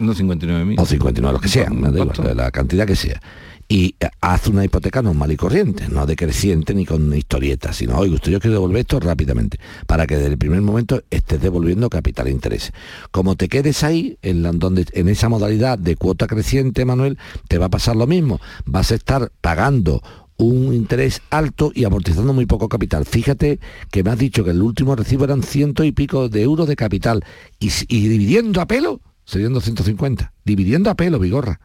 No 59.000. O 59, los que sean, igual, ¿Cuánto? la cantidad que sea. Y eh, haz una hipoteca normal y corriente, no decreciente ni con historietas, sino, oye, usted yo quiero devolver esto rápidamente, para que desde el primer momento estés devolviendo capital e interés. Como te quedes ahí, en, la- donde, en esa modalidad de cuota creciente, Manuel, te va a pasar lo mismo. Vas a estar pagando un interés alto y amortizando muy poco capital. Fíjate que me has dicho que el último recibo eran ciento y pico de euros de capital y dividiendo a pelo serían 250. Dividiendo a pelo, Vigorra.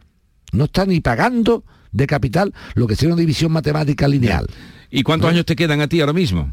No está ni pagando de capital lo que sería una división matemática lineal. ¿Y cuántos años te quedan a ti ahora mismo?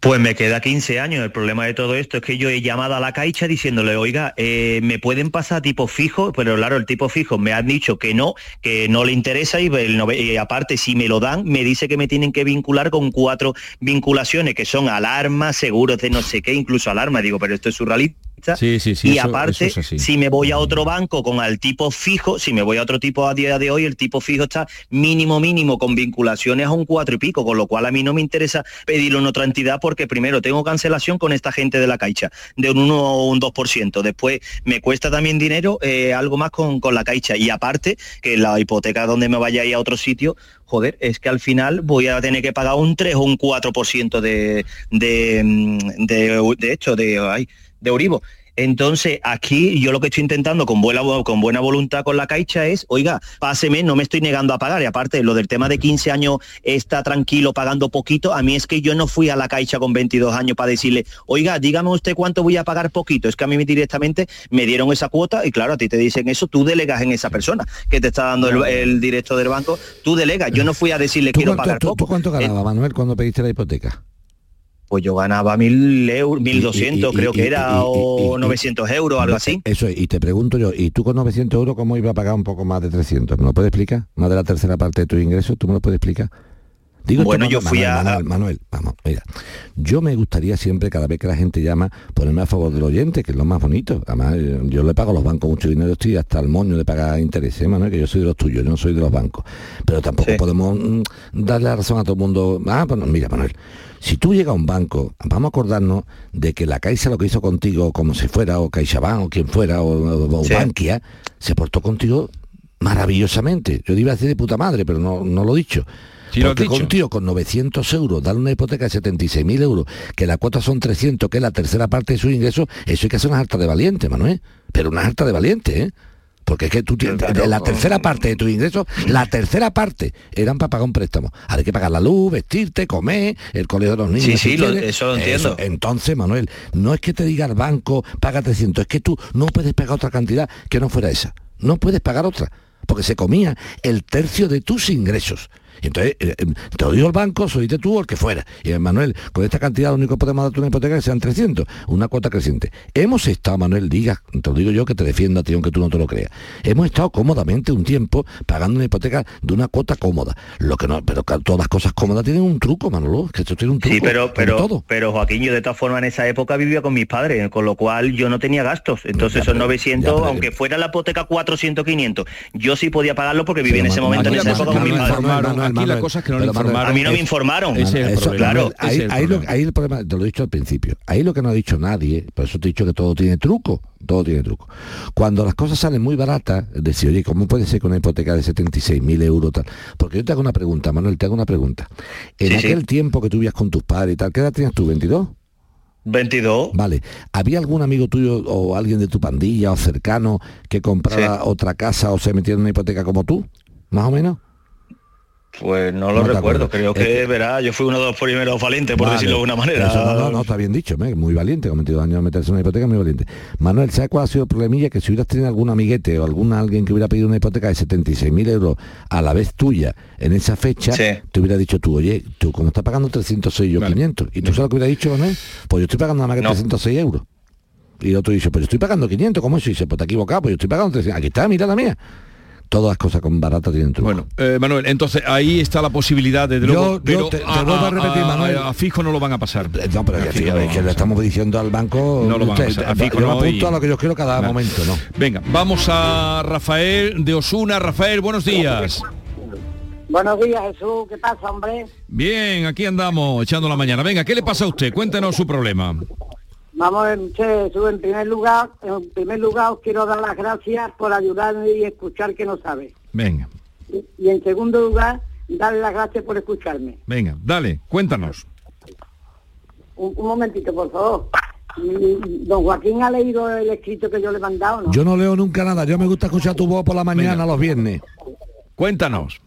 Pues me queda 15 años. El problema de todo esto es que yo he llamado a la Caixa diciéndole, oiga, eh, me pueden pasar tipo fijo, pero claro, el tipo fijo me han dicho que no, que no le interesa y, el nove- y aparte si me lo dan, me dice que me tienen que vincular con cuatro vinculaciones que son alarmas, seguros de no sé qué, incluso alarma. Digo, pero esto es surrealista. Sí, sí, sí. y eso- aparte, eso si me voy a otro banco con el tipo fijo, si me voy a otro tipo a día de hoy, el tipo fijo está mínimo, mínimo, con vinculaciones a un cuatro y pico, con lo cual a mí no me interesa pedirlo en otra entidad porque primero tengo cancelación con esta gente de la Caixa, de un 1 o un 2%. Después me cuesta también dinero, eh, algo más con, con la Caixa. Y aparte, que la hipoteca donde me vaya a ir a otro sitio, joder, es que al final voy a tener que pagar un 3 o un 4% de, de, mm, de, de hecho, de, ay, de Euribo. Entonces, aquí yo lo que estoy intentando con buena, con buena voluntad con la Caixa es, oiga, páseme, no me estoy negando a pagar. Y aparte, lo del tema de 15 años está tranquilo pagando poquito, a mí es que yo no fui a la Caixa con 22 años para decirle, oiga, dígame usted cuánto voy a pagar poquito. Es que a mí directamente me dieron esa cuota y claro, a ti te dicen eso, tú delegas en esa persona que te está dando el, el directo del banco, tú delegas. Yo no fui a decirle ¿Tú quiero cuánto, pagar tú- poco. tú cuánto ganabas, Manuel, cuando pediste la hipoteca? Pues yo ganaba mil euros, mil Y- doscientos, y- y- creo y- que era, y- y- o y- 900 euros, algo así. Eso es, y te pregunto yo, ¿y tú con 900 euros cómo iba a pagar un poco más de 300? ¿Me lo puedes explicar? Más de la tercera parte de tus ingresos, ¿tú me lo puedes explicar? Digo Bueno, yo fui Manuel, a- Manuel, Manuel, vamos, mira, yo me gustaría siempre, cada vez que la gente llama, ponerme a favor del oyente, que es lo más bonito. Además, eh, yo le pago a los bancos mucho dinero, estoy hasta el moño de pagar intereses, Manuel, que yo soy de los tuyos, yo no soy de los bancos. Pero tampoco podemos mm, darle la razón a todo el mundo. Ah, bueno, mira, Manuel, si tú llegas a un banco, vamos a acordarnos de que la Caixa lo que hizo contigo, como si fuera, o CaixaBank, o quien fuera, o, o- o Sí. Bankia, se portó contigo maravillosamente. Yo iba a decir de puta madre, pero no, no lo he dicho. Has Porque con un tío con 900 euros, darle una hipoteca de 76.000 euros, que la cuota son 300, que es la tercera parte de sus ingresos, eso hay que hacer una harta de valiente, Manuel. Pero una harta de valiente, ¿eh? Porque es que tú tienes, la tercera parte de tus ingresos, la tercera parte eran para pagar un préstamo. Ahora hay que pagar la luz, vestirte, comer, el colegio de los niños. Sí, si sí, lo- eso lo entiendo. Entonces, Manuel, no es que te diga el banco, paga 300, es que tú no puedes pagar otra cantidad que no fuera esa. No puedes pagar otra, porque se comía el tercio de tus ingresos. Y entonces, eh, eh, te lo digo el banco, soy tú o el que fuera. Y eh, Manuel, con esta cantidad lo único que podemos darte una hipoteca que sean 300, una cuota creciente. Hemos estado, Manuel, diga, te lo digo yo que te defiendo a ti, aunque tú no te lo creas. Hemos estado cómodamente un tiempo pagando una hipoteca de una cuota cómoda. Lo que no, pero todas las cosas cómodas tienen un truco, Manolo, que esto tiene un truco. Sí, pero, pero, todo. pero Joaquín, yo de todas formas en esa época vivía con mis padres, con lo cual yo no tenía gastos. Entonces esos 900, aunque fuera la hipoteca 400, 500, yo sí podía pagarlo porque vivía en ese momento, en esa época con mis padres. Aquí la cosa es que no le Manuel, informaron. A mí no me informaron. Ese es el Eso, problema. Manuel, Ese ahí, es el ahí lo, ahí el problema, te lo he dicho al principio, ahí lo que no ha dicho nadie, por eso te he dicho que todo tiene truco, todo tiene truco. Cuando las cosas salen muy baratas, decir, oye, ¿cómo puede ser que una hipoteca de 76.000 euros tal? Porque yo te hago una pregunta, Manuel, te hago una pregunta. En Sí, sí. aquel tiempo que tú vivías con tus padres y tal, ¿qué edad tenías tú? ¿22? 22. Vale. ¿Había algún amigo tuyo o alguien de tu pandilla o cercano que comprara otra casa o se metiera en una hipoteca como tú? ¿Más o menos? Pues no lo No recuerdo, creo que, verá, yo fui uno de los primeros valientes, por Vale. decirlo de una manera. Eso no, no, no, está bien dicho, muy valiente, con 22 años meterse en una hipoteca, muy valiente. Manuel, ¿sabes cuál ha sido el problemilla? Que si hubieras tenido algún amiguete o algún alguien que hubiera pedido una hipoteca de 76.000 euros a la vez tuya en esa fecha, Sí. te hubiera dicho tú, oye, tú como estás pagando 306 yo 500, y tú sabes lo que hubiera dicho, Manuel, pues yo estoy pagando nada más que No. 306 euros. Y el otro dice, pues yo estoy pagando 500, ¿cómo eso? Y dice, pues te equivocado, pues yo estoy pagando 300. Aquí está, mira la mía. Todas las cosas con baratas tienen truco. Bueno, eh, Manuel, entonces ahí está la posibilidad de Yo- luego, yo pero te- te a, vuelvo a repetir, a- Manuel. a fijo no lo van a pasar. No, pero que, no le estamos diciendo al banco. No lo van a pasar. A fijo yo no, apunto y- a lo que yo quiero cada momento, ¿no? Venga, vamos a Rafael de Osuna. Rafael, buenos días. Buenos días, Jesús. ¿Qué pasa, hombre? Bien, aquí andamos echando la mañana. Venga, ¿qué le pasa a usted? Cuéntenos su problema. Vamos, Jesús, en primer lugar, en primer lugar os quiero dar las gracias por ayudarme y escuchar que no sabe. Venga, Y, y en segundo lugar, darle las gracias por escucharme. venga, dale, cuéntanos. Un, un momentito, por favor. Mm, Don Joaquín ha leído el escrito que yo le he mandado, ¿no? Yo no leo nunca nada. Yo me gusta escuchar tu voz por la mañana los viernes. Cuéntanos.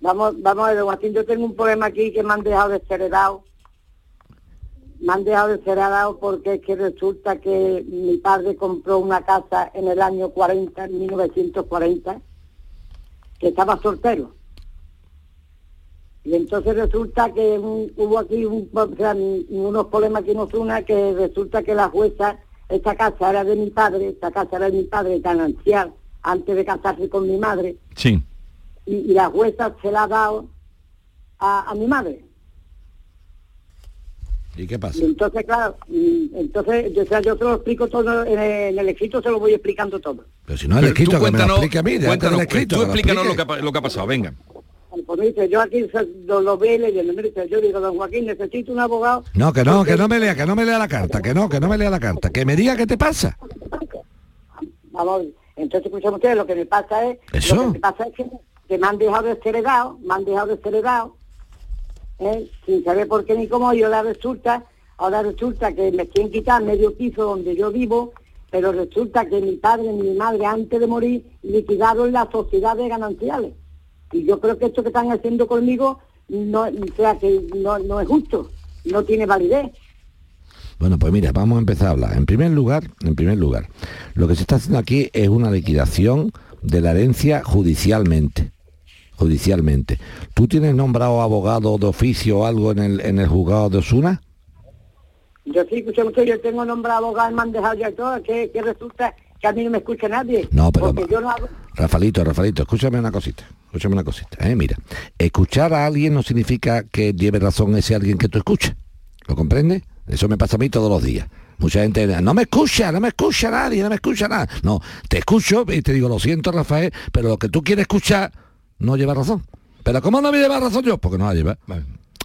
Vamos, vamos a ver, don Joaquín, yo tengo un problema aquí que me han dejado desheredado. Me han dejado desheredado porque es que resulta que mi padre compró una casa en el año 40, en 1940, que estaba soltero. Y entonces resulta que un- hubo aquí un- o sea, unos problemas que nos una que resulta que la jueza, esta casa era de mi padre, esta casa era de mi padre tan anciano, antes de casarse con mi madre, Sí. y, y la jueza se la ha dado a, a mi madre. ¿Y qué pasa? Entonces, claro, y entonces yo, o sea, yo se lo explico todo, en el, en el escrito se lo voy explicando todo. Pero si no el escrito, que me lo explique a mí. cuéntanos, del escrito, tú explícanos lo que, ha pa- lo que ha pasado, venga. Pues me dice, yo aquí lo, lo ve leyendo, me dice, yo digo, don Joaquín, necesito un abogado. No, que no, que no me lea, que no me lea la carta, que no, que no me lea la carta. Que me diga qué te pasa. Vamos, entonces escuchen ustedes, lo que me pasa es, ¿Eso? lo que me pasa es que, que me han dejado desheredado, me han dejado desheredado, ¿eh? sin saber por qué ni cómo, y ahora resulta, ahora resulta que me quieren quitar medio piso donde yo vivo, pero resulta que mi padre y mi madre antes de morir liquidaron las sociedades gananciales. Y yo creo que esto que están haciendo conmigo no, o sea, que no es justo, no tiene validez. Bueno, pues mira, vamos a empezar a hablar. En primer lugar, en primer lugar, lo que se está haciendo aquí es una liquidación de la herencia judicialmente. Judicialmente. ¿Tú tienes nombrado abogado de oficio o algo en el, en el juzgado de Osuna? Yo sí, escuché usted, yo tengo nombrado abogado, me han dejado ya todo, que, que resulta que a mí no me escucha nadie. No, pero yo no hago... Rafaelito, Rafaelito, escúchame una cosita, escúchame una cosita, eh, mira, escuchar a alguien no significa que lleve razón ese alguien que tú escuchas, ¿lo comprendes? Eso me pasa a mí todos los días. Mucha gente, no me escucha, no me escucha nadie, no me escucha nada. No, te escucho y te digo, lo siento Rafael, pero lo que tú quieres escuchar no lleva razón. Pero ¿cómo no me lleva razón yo? Porque no la lleva.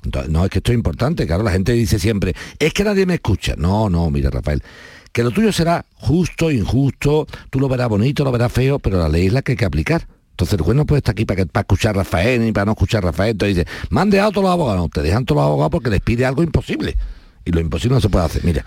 Entonces, no, es que esto es importante, claro, la gente dice siempre, es que nadie me escucha. No, no, mira Rafael, que lo tuyo será justo, injusto, tú lo verás bonito, lo verás feo, pero la ley es la que hay que aplicar. Entonces el juez no puede estar aquí para, que, para escuchar a Rafael ni para no escuchar a Rafael. Entonces dice, me han dejado todos los abogados. No, te dejan todos los abogados porque les pide algo imposible. Y lo imposible no se puede hacer. Mira,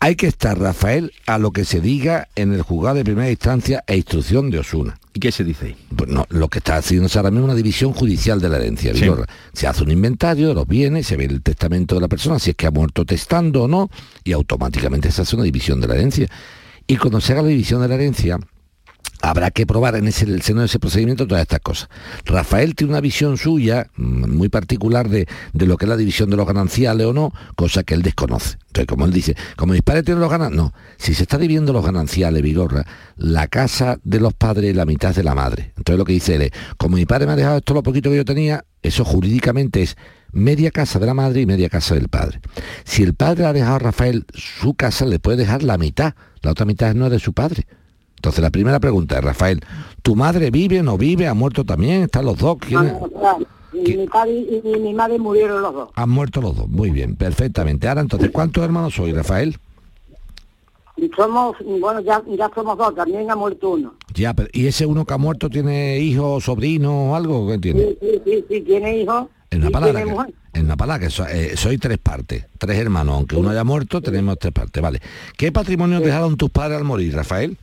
hay que estar, Rafael, a lo que se diga en el juzgado de primera instancia e instrucción de Osuna. ¿Y qué se dice ahí? Pues no, lo que está haciendo ahora mismo es una división judicial de la herencia. Sí. Se hace un inventario de los bienes, se ve el testamento de la persona, si es que ha muerto testando o no, y automáticamente se hace una división de la herencia. Y cuando se haga la división de la herencia, habrá que probar en ese, el seno de ese procedimiento todas estas cosas. Rafael tiene una visión suya mm, muy particular de, de lo que es la división de los gananciales o no, cosa que él desconoce. Entonces, como él dice, como mis padres tienen los gananciales, no, si se está dividiendo los gananciales, Vigorra, la casa de los padres es la mitad de la madre. Entonces lo que dice él es, como mi padre me ha dejado esto lo poquito que yo tenía, eso jurídicamente es media casa de la madre y media casa del padre. Si el padre ha dejado a Rafael su casa, le puede dejar la mitad, la otra mitad no es de su padre. Entonces la primera pregunta es, Rafael, ¿tu madre vive, no vive, ha muerto también? ¿Están los dos? Mi padre y, mi madre murieron los dos. Han muerto los dos, muy bien, perfectamente. Ahora entonces, ¿cuántos hermanos soy, Rafael? Y somos, bueno, ya, ya somos dos, también ha muerto uno. Ya, pero ¿y ese uno que ha muerto tiene hijos, sobrinos o algo? ¿Qué tiene? Sí, sí, sí, sí, tiene hijos En una palabra, que, en una palabra que so- eh, soy tres partes, tres hermanos, aunque uno haya muerto, tenemos tres partes, vale. ¿Qué patrimonio dejaron tus padres al morir, Rafael?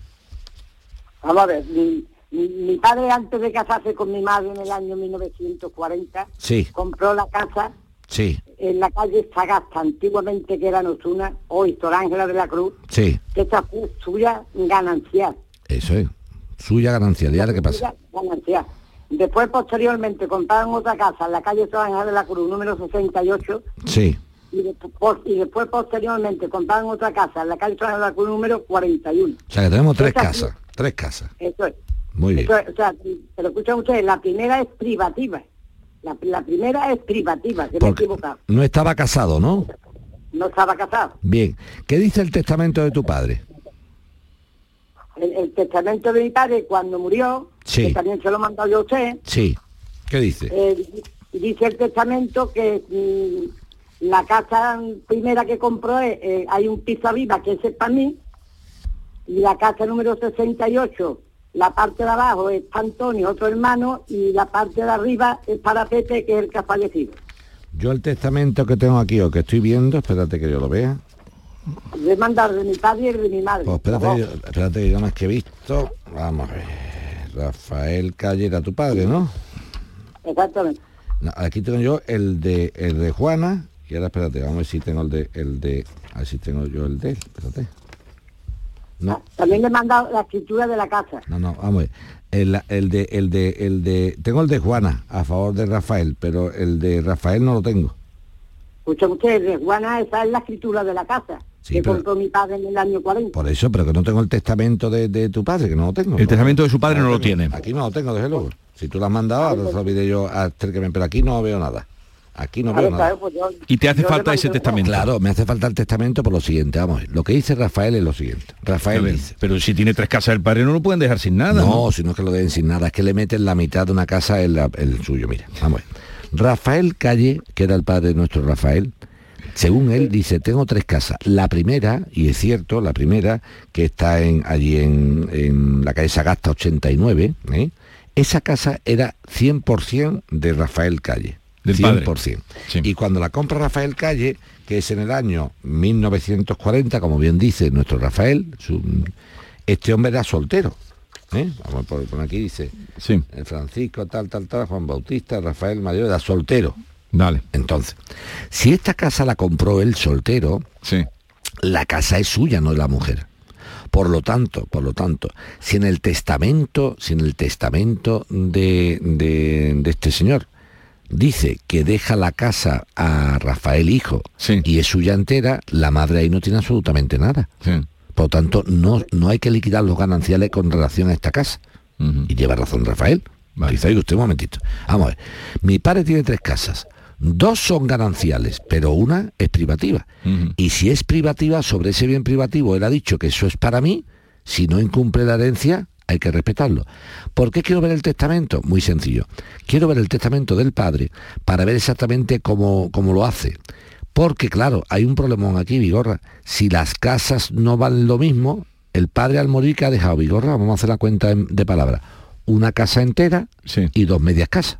Vamos a ver, mi, mi- mi padre antes de casarse con mi madre en el año 1940, Sí, compró la casa sí, en la calle Sagasta, antiguamente que era Nosuna, hoy Sor Ángela de la Cruz, sí, que esta fue suya ganancial. eso es. Suya ganancial, ¿y ahora qué pasa? Ganancial. Después, posteriormente, compraron otra casa en la calle Sor Ángela de la Cruz, número 68, Sí, y, después, y después, posteriormente, compraron otra casa en la calle Sor Ángela de la Cruz, número 41. o sea que tenemos tres Esta casas, tres casas. Eso es. Muy bien. Eso- o sea, se lo escuchan ustedes, la primera es privativa. La, la primera es privativa, que me he equivocado. no estaba casado, ¿no? No estaba casado. Bien. ¿Qué dice el testamento de tu padre? El, el testamento de mi padre cuando murió, Sí. que también se lo mandado yo a usted, Sí. ¿Qué dice? eh, dice el testamento que mm, la casa primera que compró es, eh, hay un piso arriba que ese es para mí, y la casa número 68, la parte de abajo es para Antonio, otro hermano, y la parte de arriba es para Pepe, que es el que ha fallecido. Yo el testamento que tengo aquí o que estoy viendo, espérate que yo lo vea. Le he mandado de mi padre y de mi madre. Pues espérate, yo- espérate que yo más que he visto. Vamos a ver. Rafael Calle era tu padre, ¿no? Exactamente. No, aquí tengo yo el de el de Juana. Y ahora espérate, vamos a ver si tengo el de el de. A ver si tengo yo el de él. Espérate. No, También le he mandado la escritura de la casa. no, no, vamos a ver. El, el de el de el de. Tengo el de Juana a favor de Rafael, pero el de Rafael no lo tengo. Escuchen ustedes, Juana, esa es la escritura de la casa Sí, que pero- compró mi padre en el año 40. Por eso, pero que no tengo el testamento de, de tu padre, que no lo tengo. El testamento de su padre no lo tiene. Aquí no lo tengo, desde luego. Si tú lo has mandado, ahora lo olvidé yo acérqueme, pero aquí no veo nada. Aquí no veo Claro, nada. claro, pues yo- Y te hace falta ese testamento. Claro, me hace falta el testamento por lo siguiente, vamos. a ver. Lo que dice Rafael es lo siguiente. Rafael ver, dice. pero si tiene tres casas el padre no lo pueden dejar sin nada. No, si no es que lo den sin nada, es que le meten la mitad de una casa en la- el suyo. Mira, vamos a ver. Rafael Calle, que era el padre de nuestro Rafael, según él dice, tengo tres casas. La primera, y es cierto, la primera, que está en, allí en, en la calle Sagasta 89, ¿eh? esa casa era 100% de Rafael Calle. Del padre. 100%. Y cuando la compra Rafael Calle, que es en el año 1940, como bien dice nuestro Rafael, su- este hombre era soltero. ¿eh? Vamos a poner aquí, dice Sí. eh, Francisco, tal, tal, tal, Juan Bautista, Rafael Mayor, era soltero. Dale. Entonces, si esta casa la compró él soltero, la casa es suya, no de la mujer. Por lo tanto, por lo tanto, si en el testamento, si en el testamento de, de- de este señor dice que deja la casa a Rafael hijo y es suya entera, la madre ahí no tiene absolutamente nada. Por lo tanto, no, no hay que liquidar los gananciales con relación a esta casa. Y lleva razón Rafael. Dice, "Oiga usted un momentito. Vamos a ver. Mi padre tiene tres casas. Dos son gananciales, pero una es privativa. Y si es privativa, sobre ese bien privativo, él ha dicho que eso es para mí, si no incumple la herencia, hay que respetarlo. ¿Por qué quiero ver el testamento? Muy sencillo. Quiero ver el testamento del padre para ver exactamente cómo, cómo lo hace. Porque claro, hay un problemón aquí, Vigorra. Si las casas no valen lo mismo, el padre al morir que ha dejado Vigorra, vamos a hacer la cuenta en- de palabras, una casa entera y dos medias casas.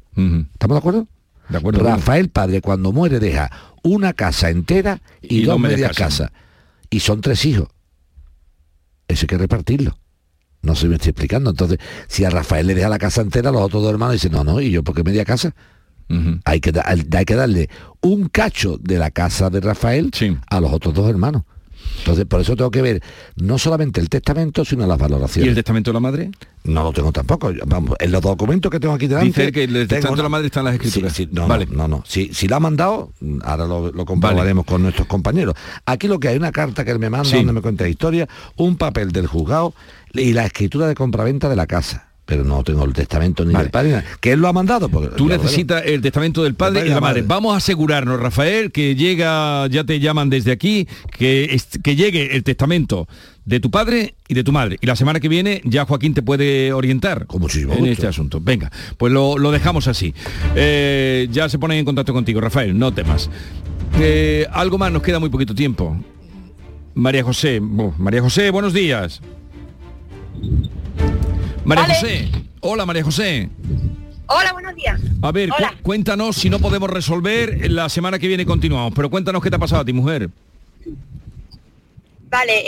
¿Estamos de acuerdo? De acuerdo. Rafael padre cuando muere deja una casa entera y, dos, medias casas. Y son tres hijos. Eso hay que repartirlo. No sé si me estoy explicando. Entonces, si a Rafael le deja la casa entera, los otros dos hermanos dicen, no, no, ¿y yo por qué media casa? hay, que, hay que darle un cacho de la casa de Rafael a los otros dos hermanos. Entonces, por eso tengo que ver no solamente el testamento, sino las valoraciones. ¿Y el testamento de la madre? No lo tengo tampoco. Vamos, en los documentos que tengo aquí delante... Dice que el testamento de la madre está en las escrituras. Sí, sí, no, Vale. no, no, no. Si, si la ha mandado, ahora lo, lo comprobaremos con nuestros compañeros. Aquí lo que hay una carta que él me manda Sí. donde me cuenta la historia, un papel del juzgado y la escritura de compraventa de la casa. Pero no tengo el testamento ni del padre, que él lo ha mandado. Porque, Tú necesitas el testamento del padre padre y la madre. madre. Vamos a asegurarnos, Rafael, que llega, ya te llaman desde aquí, que, que llegue el testamento de tu padre y de tu madre. Y la semana que viene ya Joaquín te puede orientar en gusto. este asunto. Venga, pues lo, lo dejamos así. Eh, ya se ponen en contacto contigo, Rafael, no temas. Eh, algo más, nos queda muy poquito tiempo. María José, María José, buenos días. María Vale. José, hola María José. Hola, buenos días. A ver, cu- cuéntanos si no podemos resolver, la semana que viene continuamos, pero cuéntanos qué te ha pasado a ti, mujer. Vale,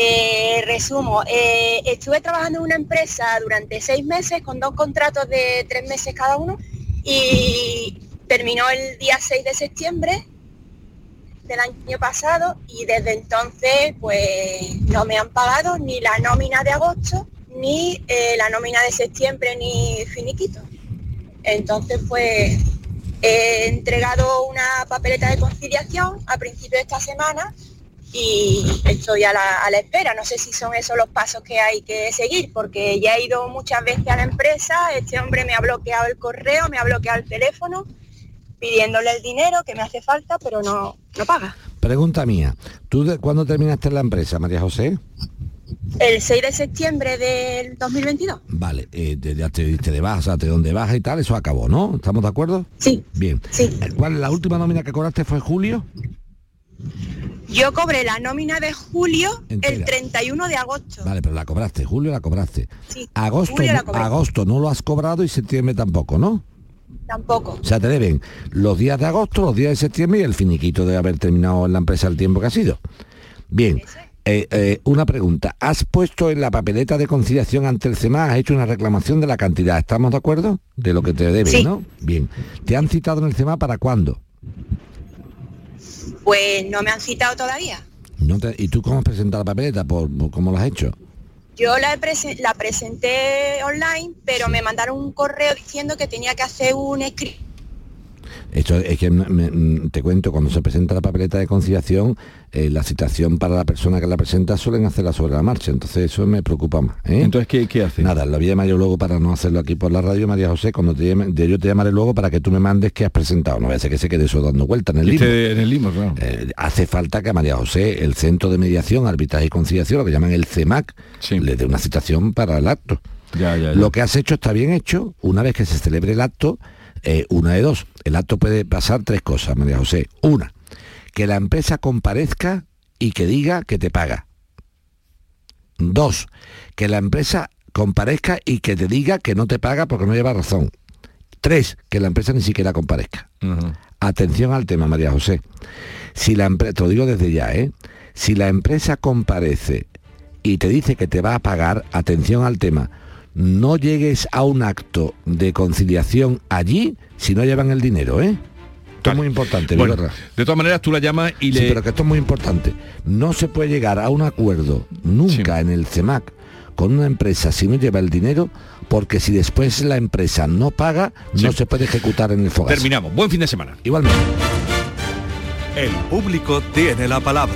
eh, resumo. Eh, estuve trabajando en una empresa durante seis meses con dos contratos de tres meses cada uno y terminó el día 6 de septiembre del año pasado y desde entonces pues no me han pagado ni la nómina de agosto ni eh, la nómina de septiembre ni finiquito. Entonces pues he entregado una papeleta de conciliación a principio de esta semana y estoy a la, espera. No sé si son esos los pasos que hay que seguir, porque ya he ido muchas veces a la empresa, este hombre me ha bloqueado el correo, me ha bloqueado el teléfono, pidiéndole el dinero que me hace falta, pero no, no paga. Pregunta mía, ¿tú de, cuándo terminaste en la empresa, María José? El 6 de septiembre del 2022. Vale, eh, ya te diste de baja, de dónde baja y tal, eso acabó, ¿no? ¿Estamos de acuerdo? Sí. Bien. Sí. ¿Cuál, la última nómina que cobraste fue julio? Yo cobré la nómina de julio el Entera. 31 de agosto. Vale, pero la cobraste, julio la cobraste. Sí, Agosto, julio la agosto no lo has cobrado y septiembre tampoco, ¿no? Tampoco. O sea, te deben los días de agosto, los días de septiembre y el finiquito de haber terminado en la empresa el tiempo que ha sido. Bien, eh, eh, una pregunta. ¿Has puesto en la papeleta de conciliación ante el CEMA, has hecho una reclamación de la cantidad? ¿Estamos de acuerdo? De lo que te deben, Sí. ¿no? Bien. ¿Te han citado en el CEMA para cuándo? Pues no me han citado todavía. No te- ¿Y tú cómo has presentado la papeleta? ¿Por, por cómo lo has hecho? Yo la, he presen- la presenté online, pero me mandaron un correo diciendo que tenía que hacer un escrito. Esto es que me- me- te cuento, cuando se presenta la papeleta de conciliación, eh, la citación para la persona que la presenta suelen hacerla sobre la marcha, entonces eso me preocupa más. ¿eh? Entonces, ¿qué, qué hace? Nada, lo voy a llamar yo luego para no hacerlo aquí por la radio, María José, cuando te llame, yo te llamaré luego para que tú me mandes qué has presentado, no vaya a ser que se quede eso dando vuelta en el esté en el limo, claro. Eh, hace falta que a María José, el Centro de Mediación, Arbitraje y Conciliación, lo que llaman el CEMAC, le dé una citación para el acto. Ya, ya, ya. Lo que has hecho está bien hecho. Una vez que se celebre el acto, eh, una de dos. El acto puede pasar tres cosas, María José. Una, que la empresa comparezca y que diga que te paga. Dos, que la empresa comparezca y que te diga que no te paga porque no lleva razón. Tres, que la empresa ni siquiera comparezca. Atención al tema, María José. Si la empresa, te lo digo desde ya, ¿eh? Si la empresa comparece y te dice que te va a pagar, atención al tema, no llegues a un acto de conciliación allí si no llevan el dinero, ¿eh? Esto es muy importante, Bueno, de todas maneras tú la llamas y Sí, le... pero que esto es muy importante. No se puede llegar a un acuerdo nunca en el CEMAC con una empresa si no lleva el dinero, porque si después la empresa no paga, no se puede ejecutar en el FOGAS. Terminamos. Buen fin de semana. Igualmente. El público tiene la palabra.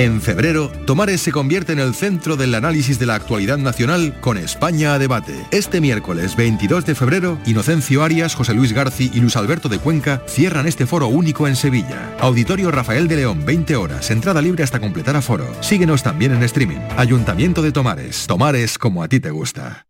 En febrero, Tomares se convierte en el centro del análisis de la actualidad nacional con España a debate. Este miércoles 22 de febrero, Inocencio Arias, José Luis Garci y Luis Alberto de Cuenca cierran este foro único en Sevilla. Auditorio Rafael de León, 20 horas, entrada libre hasta completar aforo. Síguenos también en streaming. Ayuntamiento de Tomares. Tomares como a ti te gusta.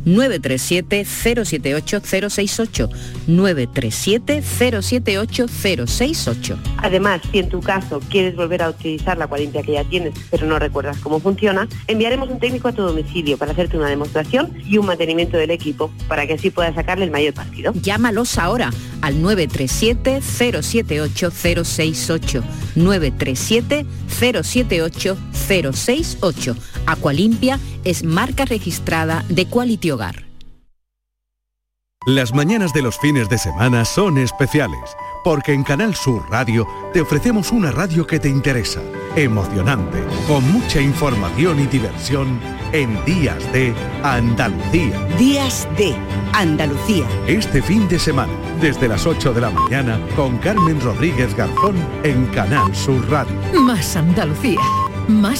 937-078-068. 937-078-068. Además, si en tu caso quieres volver a utilizar la cualimpia que ya tienes, pero no recuerdas cómo funciona, enviaremos un técnico a tu domicilio para hacerte una demostración y un mantenimiento del equipo para que así puedas sacarle el mayor partido. Llámalos ahora al 937-078-068. 937-078-068. Aqualimpia es marca registrada de Quality Hogar. Las mañanas de los fines de semana son especiales, porque en Canal Sur Radio te ofrecemos una radio que te interesa, emocionante, con mucha información y diversión en Días de Andalucía. Días de Andalucía. Este fin de semana, desde las 8 de la mañana, con Carmen Rodríguez Garzón en Canal Sur Radio. Más Andalucía. Más